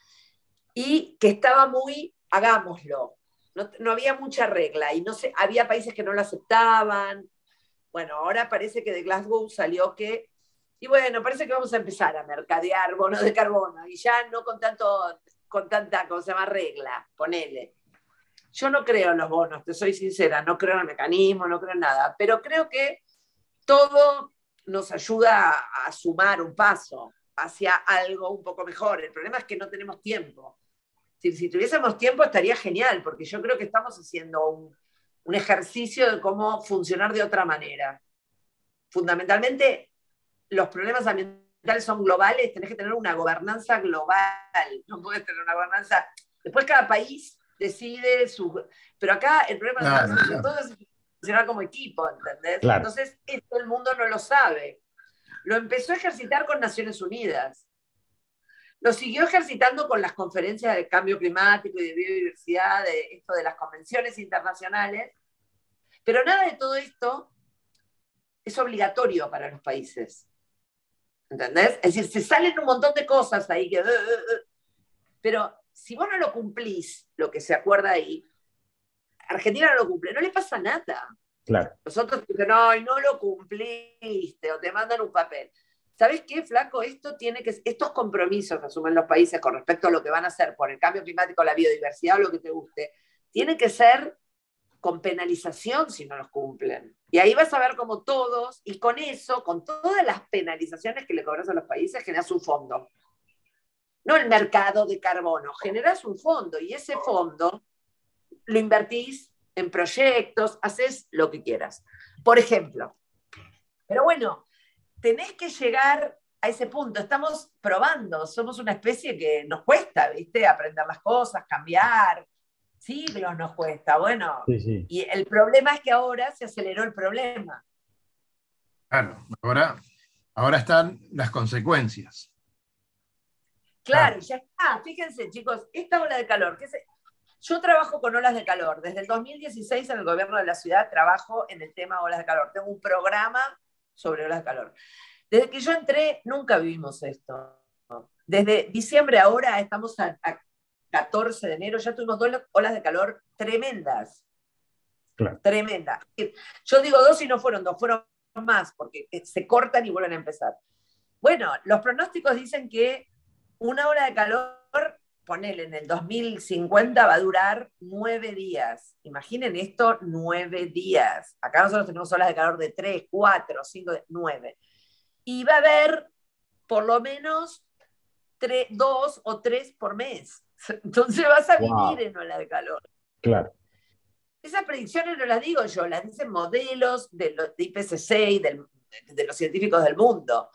y que estaba muy, hagámoslo. No, no, había mucha regla y no sé, había países que no lo aceptaban. Bueno, ahora parece que de Glasgow salió que y bueno, parece que vamos a empezar a mercadear bonos de carbono y ya no con tanto, con tanta, ¿cómo se llama? Regla, ponele. Yo no creo en los bonos, te soy sincera, no creo en el mecanismo, no creo en nada, pero creo que todo nos ayuda a, sumar un paso hacia algo un poco mejor. El problema es que no tenemos tiempo. Si, si tuviésemos tiempo estaría genial, porque yo creo que estamos haciendo un, un ejercicio de cómo funcionar de otra manera. Fundamentalmente los problemas ambientales son globales, tenés que tener una gobernanza global, no puedes tener una gobernanza. Después cada país decide su. Pero acá el problema es funcionar como equipo, ¿entendés? Entonces, esto el mundo no lo sabe. Lo empezó a ejercitar con Naciones Unidas. Lo siguió ejercitando con las conferencias de cambio climático y de biodiversidad, de esto de las convenciones internacionales. Pero nada de todo esto es obligatorio para los países. ¿Entendés? Es decir, se salen un montón de cosas ahí que... Uh, uh, uh. pero si vos no lo cumplís, lo que se acuerda ahí, Argentina no lo cumple, no le pasa nada. Claro. Nosotros dicen, no, no lo cumpliste, o te mandan un papel. ¿Sabes qué, flaco? Esto tiene que, estos compromisos que asumen los países con respecto a lo que van a hacer por el cambio climático, la biodiversidad o lo que te guste, tiene que ser con penalización si no los cumplen. Y ahí vas a ver como todos, y con eso, con todas las penalizaciones que le cobras a los países, generas un fondo. No el mercado de carbono, generas un fondo y ese fondo lo invertís en proyectos, haces lo que quieras. Por ejemplo, pero bueno, tenés que llegar a ese punto. Estamos probando, somos una especie que nos cuesta, ¿viste? Aprender las cosas, cambiar, siglos nos cuesta. Bueno, y el problema es que ahora se aceleró el problema. Claro, ahora, ahora están las consecuencias. Claro, ya está. Fíjense, chicos, esta ola de calor, que yo trabajo con olas de calor. Desde el 2016 en el gobierno de la ciudad trabajo en el tema olas de calor. Tengo un programa sobre olas de calor. Desde que yo entré, nunca vivimos esto. Desde diciembre ahora estamos a, 14 de enero, ya tuvimos dos olas de calor tremendas. Tremendas. Yo digo dos y no fueron dos, fueron más, porque se cortan y vuelven a empezar. Bueno, los pronósticos dicen que una ola de calor ponele, en el 2050 va a durar nueve días. Imaginen esto, nueve días. Acá nosotros tenemos olas de calor de tres, cuatro, cinco, nueve. Y va a haber por lo menos tres, dos o tres por mes. Entonces vas a vivir en ola de calor. Claro. Esas predicciones no las digo yo, las dicen modelos de, los, de IPCC y de los científicos del mundo.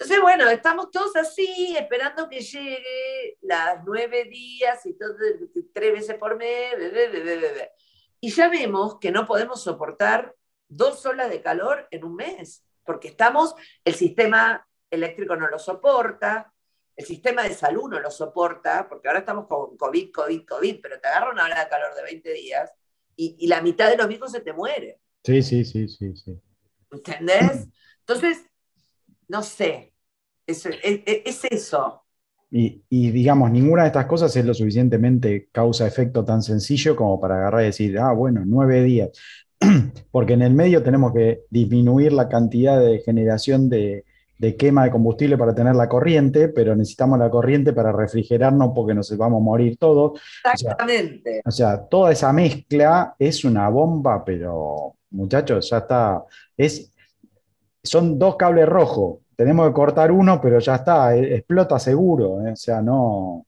Entonces, bueno, estamos todos así, esperando que llegue las nueve días y todo, tres veces por mes, y ya vemos que no podemos soportar dos olas de calor en un mes, porque estamos, el sistema eléctrico no lo soporta, el sistema de salud no lo soporta, porque ahora estamos con COVID, COVID, COVID, pero te agarra una ola de calor de 20 días y, y la mitad de los viejos se te muere. Sí, sí, sí, sí, sí. ¿Entendés? Entonces, no sé, es, eso. Y, digamos, ninguna de estas cosas es lo suficientemente causa-efecto tan sencillo como para agarrar y decir, ah, bueno, nueve días. Porque en el medio tenemos que disminuir la cantidad de generación de, quema de combustible para tener la corriente, pero necesitamos la corriente para refrigerarnos porque nos vamos a morir todos. Exactamente. O sea, toda esa mezcla es una bomba, pero muchachos, ya está. Es, son dos cables rojos tenemos que cortar uno, pero ya está, e, explota seguro, ¿eh? o sea, no,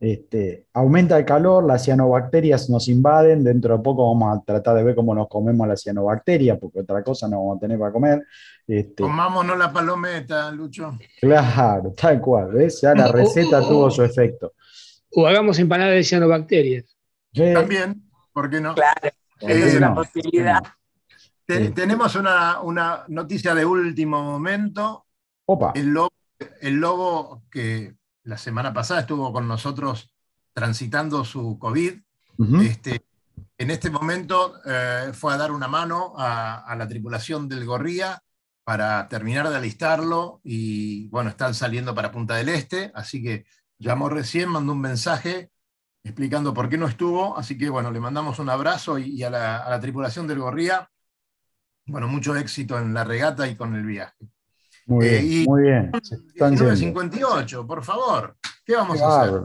este, aumenta el calor, las cianobacterias nos invaden, dentro de poco vamos a tratar de ver cómo nos comemos las cianobacterias, porque otra cosa no vamos a tener para comer. Este, Comámonos la palometa, Lucho. Claro, tal cual, ¿ves? Ya la receta tuvo su efecto. O hagamos empanadas de cianobacterias. También, ¿por qué no? Claro, es una posibilidad. Tenemos una, noticia de último momento. Opa. El lobo, que la semana pasada estuvo con nosotros transitando su COVID, este, en este momento eh, fue a dar una mano a, la tripulación del Gorría para terminar de alistarlo y bueno, están saliendo para Punta del Este, así que llamó recién, mandó un mensaje explicando por qué no estuvo, así que bueno, le mandamos un abrazo y, a, la, a, la, tripulación del Gorría bueno, mucho éxito en la regata y con el viaje. Muy bien, eh, muy bien. 1958, por favor. ¿Qué vamos a hacer?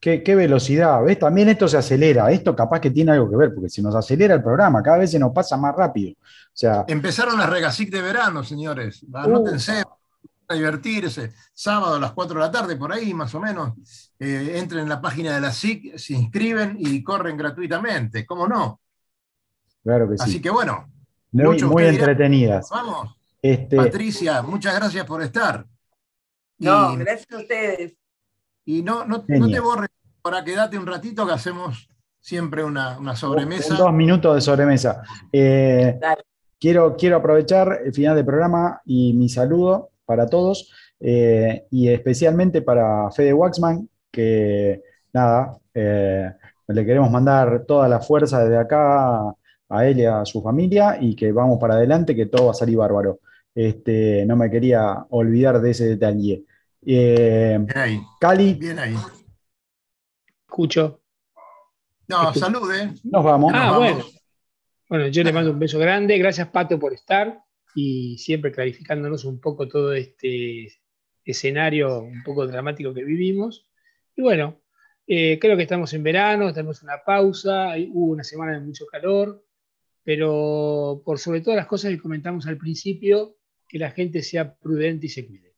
Qué, velocidad, ¿ves? También esto se acelera. Esto capaz que tiene algo que ver, porque si nos acelera el programa, cada vez se nos pasa más rápido. O sea, Empezaron las regasic de verano, señores. Anótense, a divertirse. Sábado a las 4 de la tarde, por ahí más o menos. Eh, entren en la página de la SIC, se inscriben y corren gratuitamente. ¿Cómo no? Claro que sí. Así que bueno, muy, entretenidas. Vamos. Este, Patricia, muchas gracias por estar. No, gracias a ustedes. Y no, no, te borres, para quedarte un ratito que hacemos siempre una, sobremesa. dos minutos de sobremesa. Eh, quiero, quiero aprovechar el final del programa y mi saludo para todos eh, y especialmente para Fede Waxman, que nada, eh, le queremos mandar toda la fuerza desde acá a él y a su familia y que vamos para adelante, que todo va a salir bárbaro. Este, no me quería olvidar de ese detalle. Eh, bien ahí. Cali. Bien ahí. Escucho. No, salude. Nos vamos. Ah, bueno. Bueno, yo le mando un beso grande. Gracias, Pato, por estar y siempre clarificándonos un poco todo este escenario un poco dramático que vivimos. Y bueno, eh, creo que estamos en verano, tenemos una pausa, hubo una semana de mucho calor, pero por sobre todas las cosas que comentamos al principio, que la gente sea prudente y se cuide.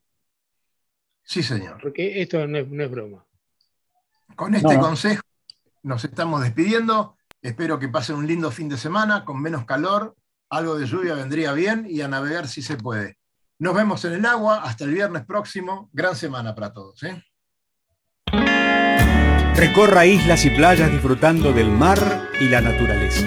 Sí, señor. Porque esto no es, broma. Con este consejo nos estamos despidiendo. Espero que pasen un lindo fin de semana con menos calor. Algo de lluvia vendría bien y a navegar si se puede. Nos vemos en el agua. Hasta el viernes próximo. Gran semana para todos. ¿eh? Recorra islas y playas disfrutando del mar y la naturaleza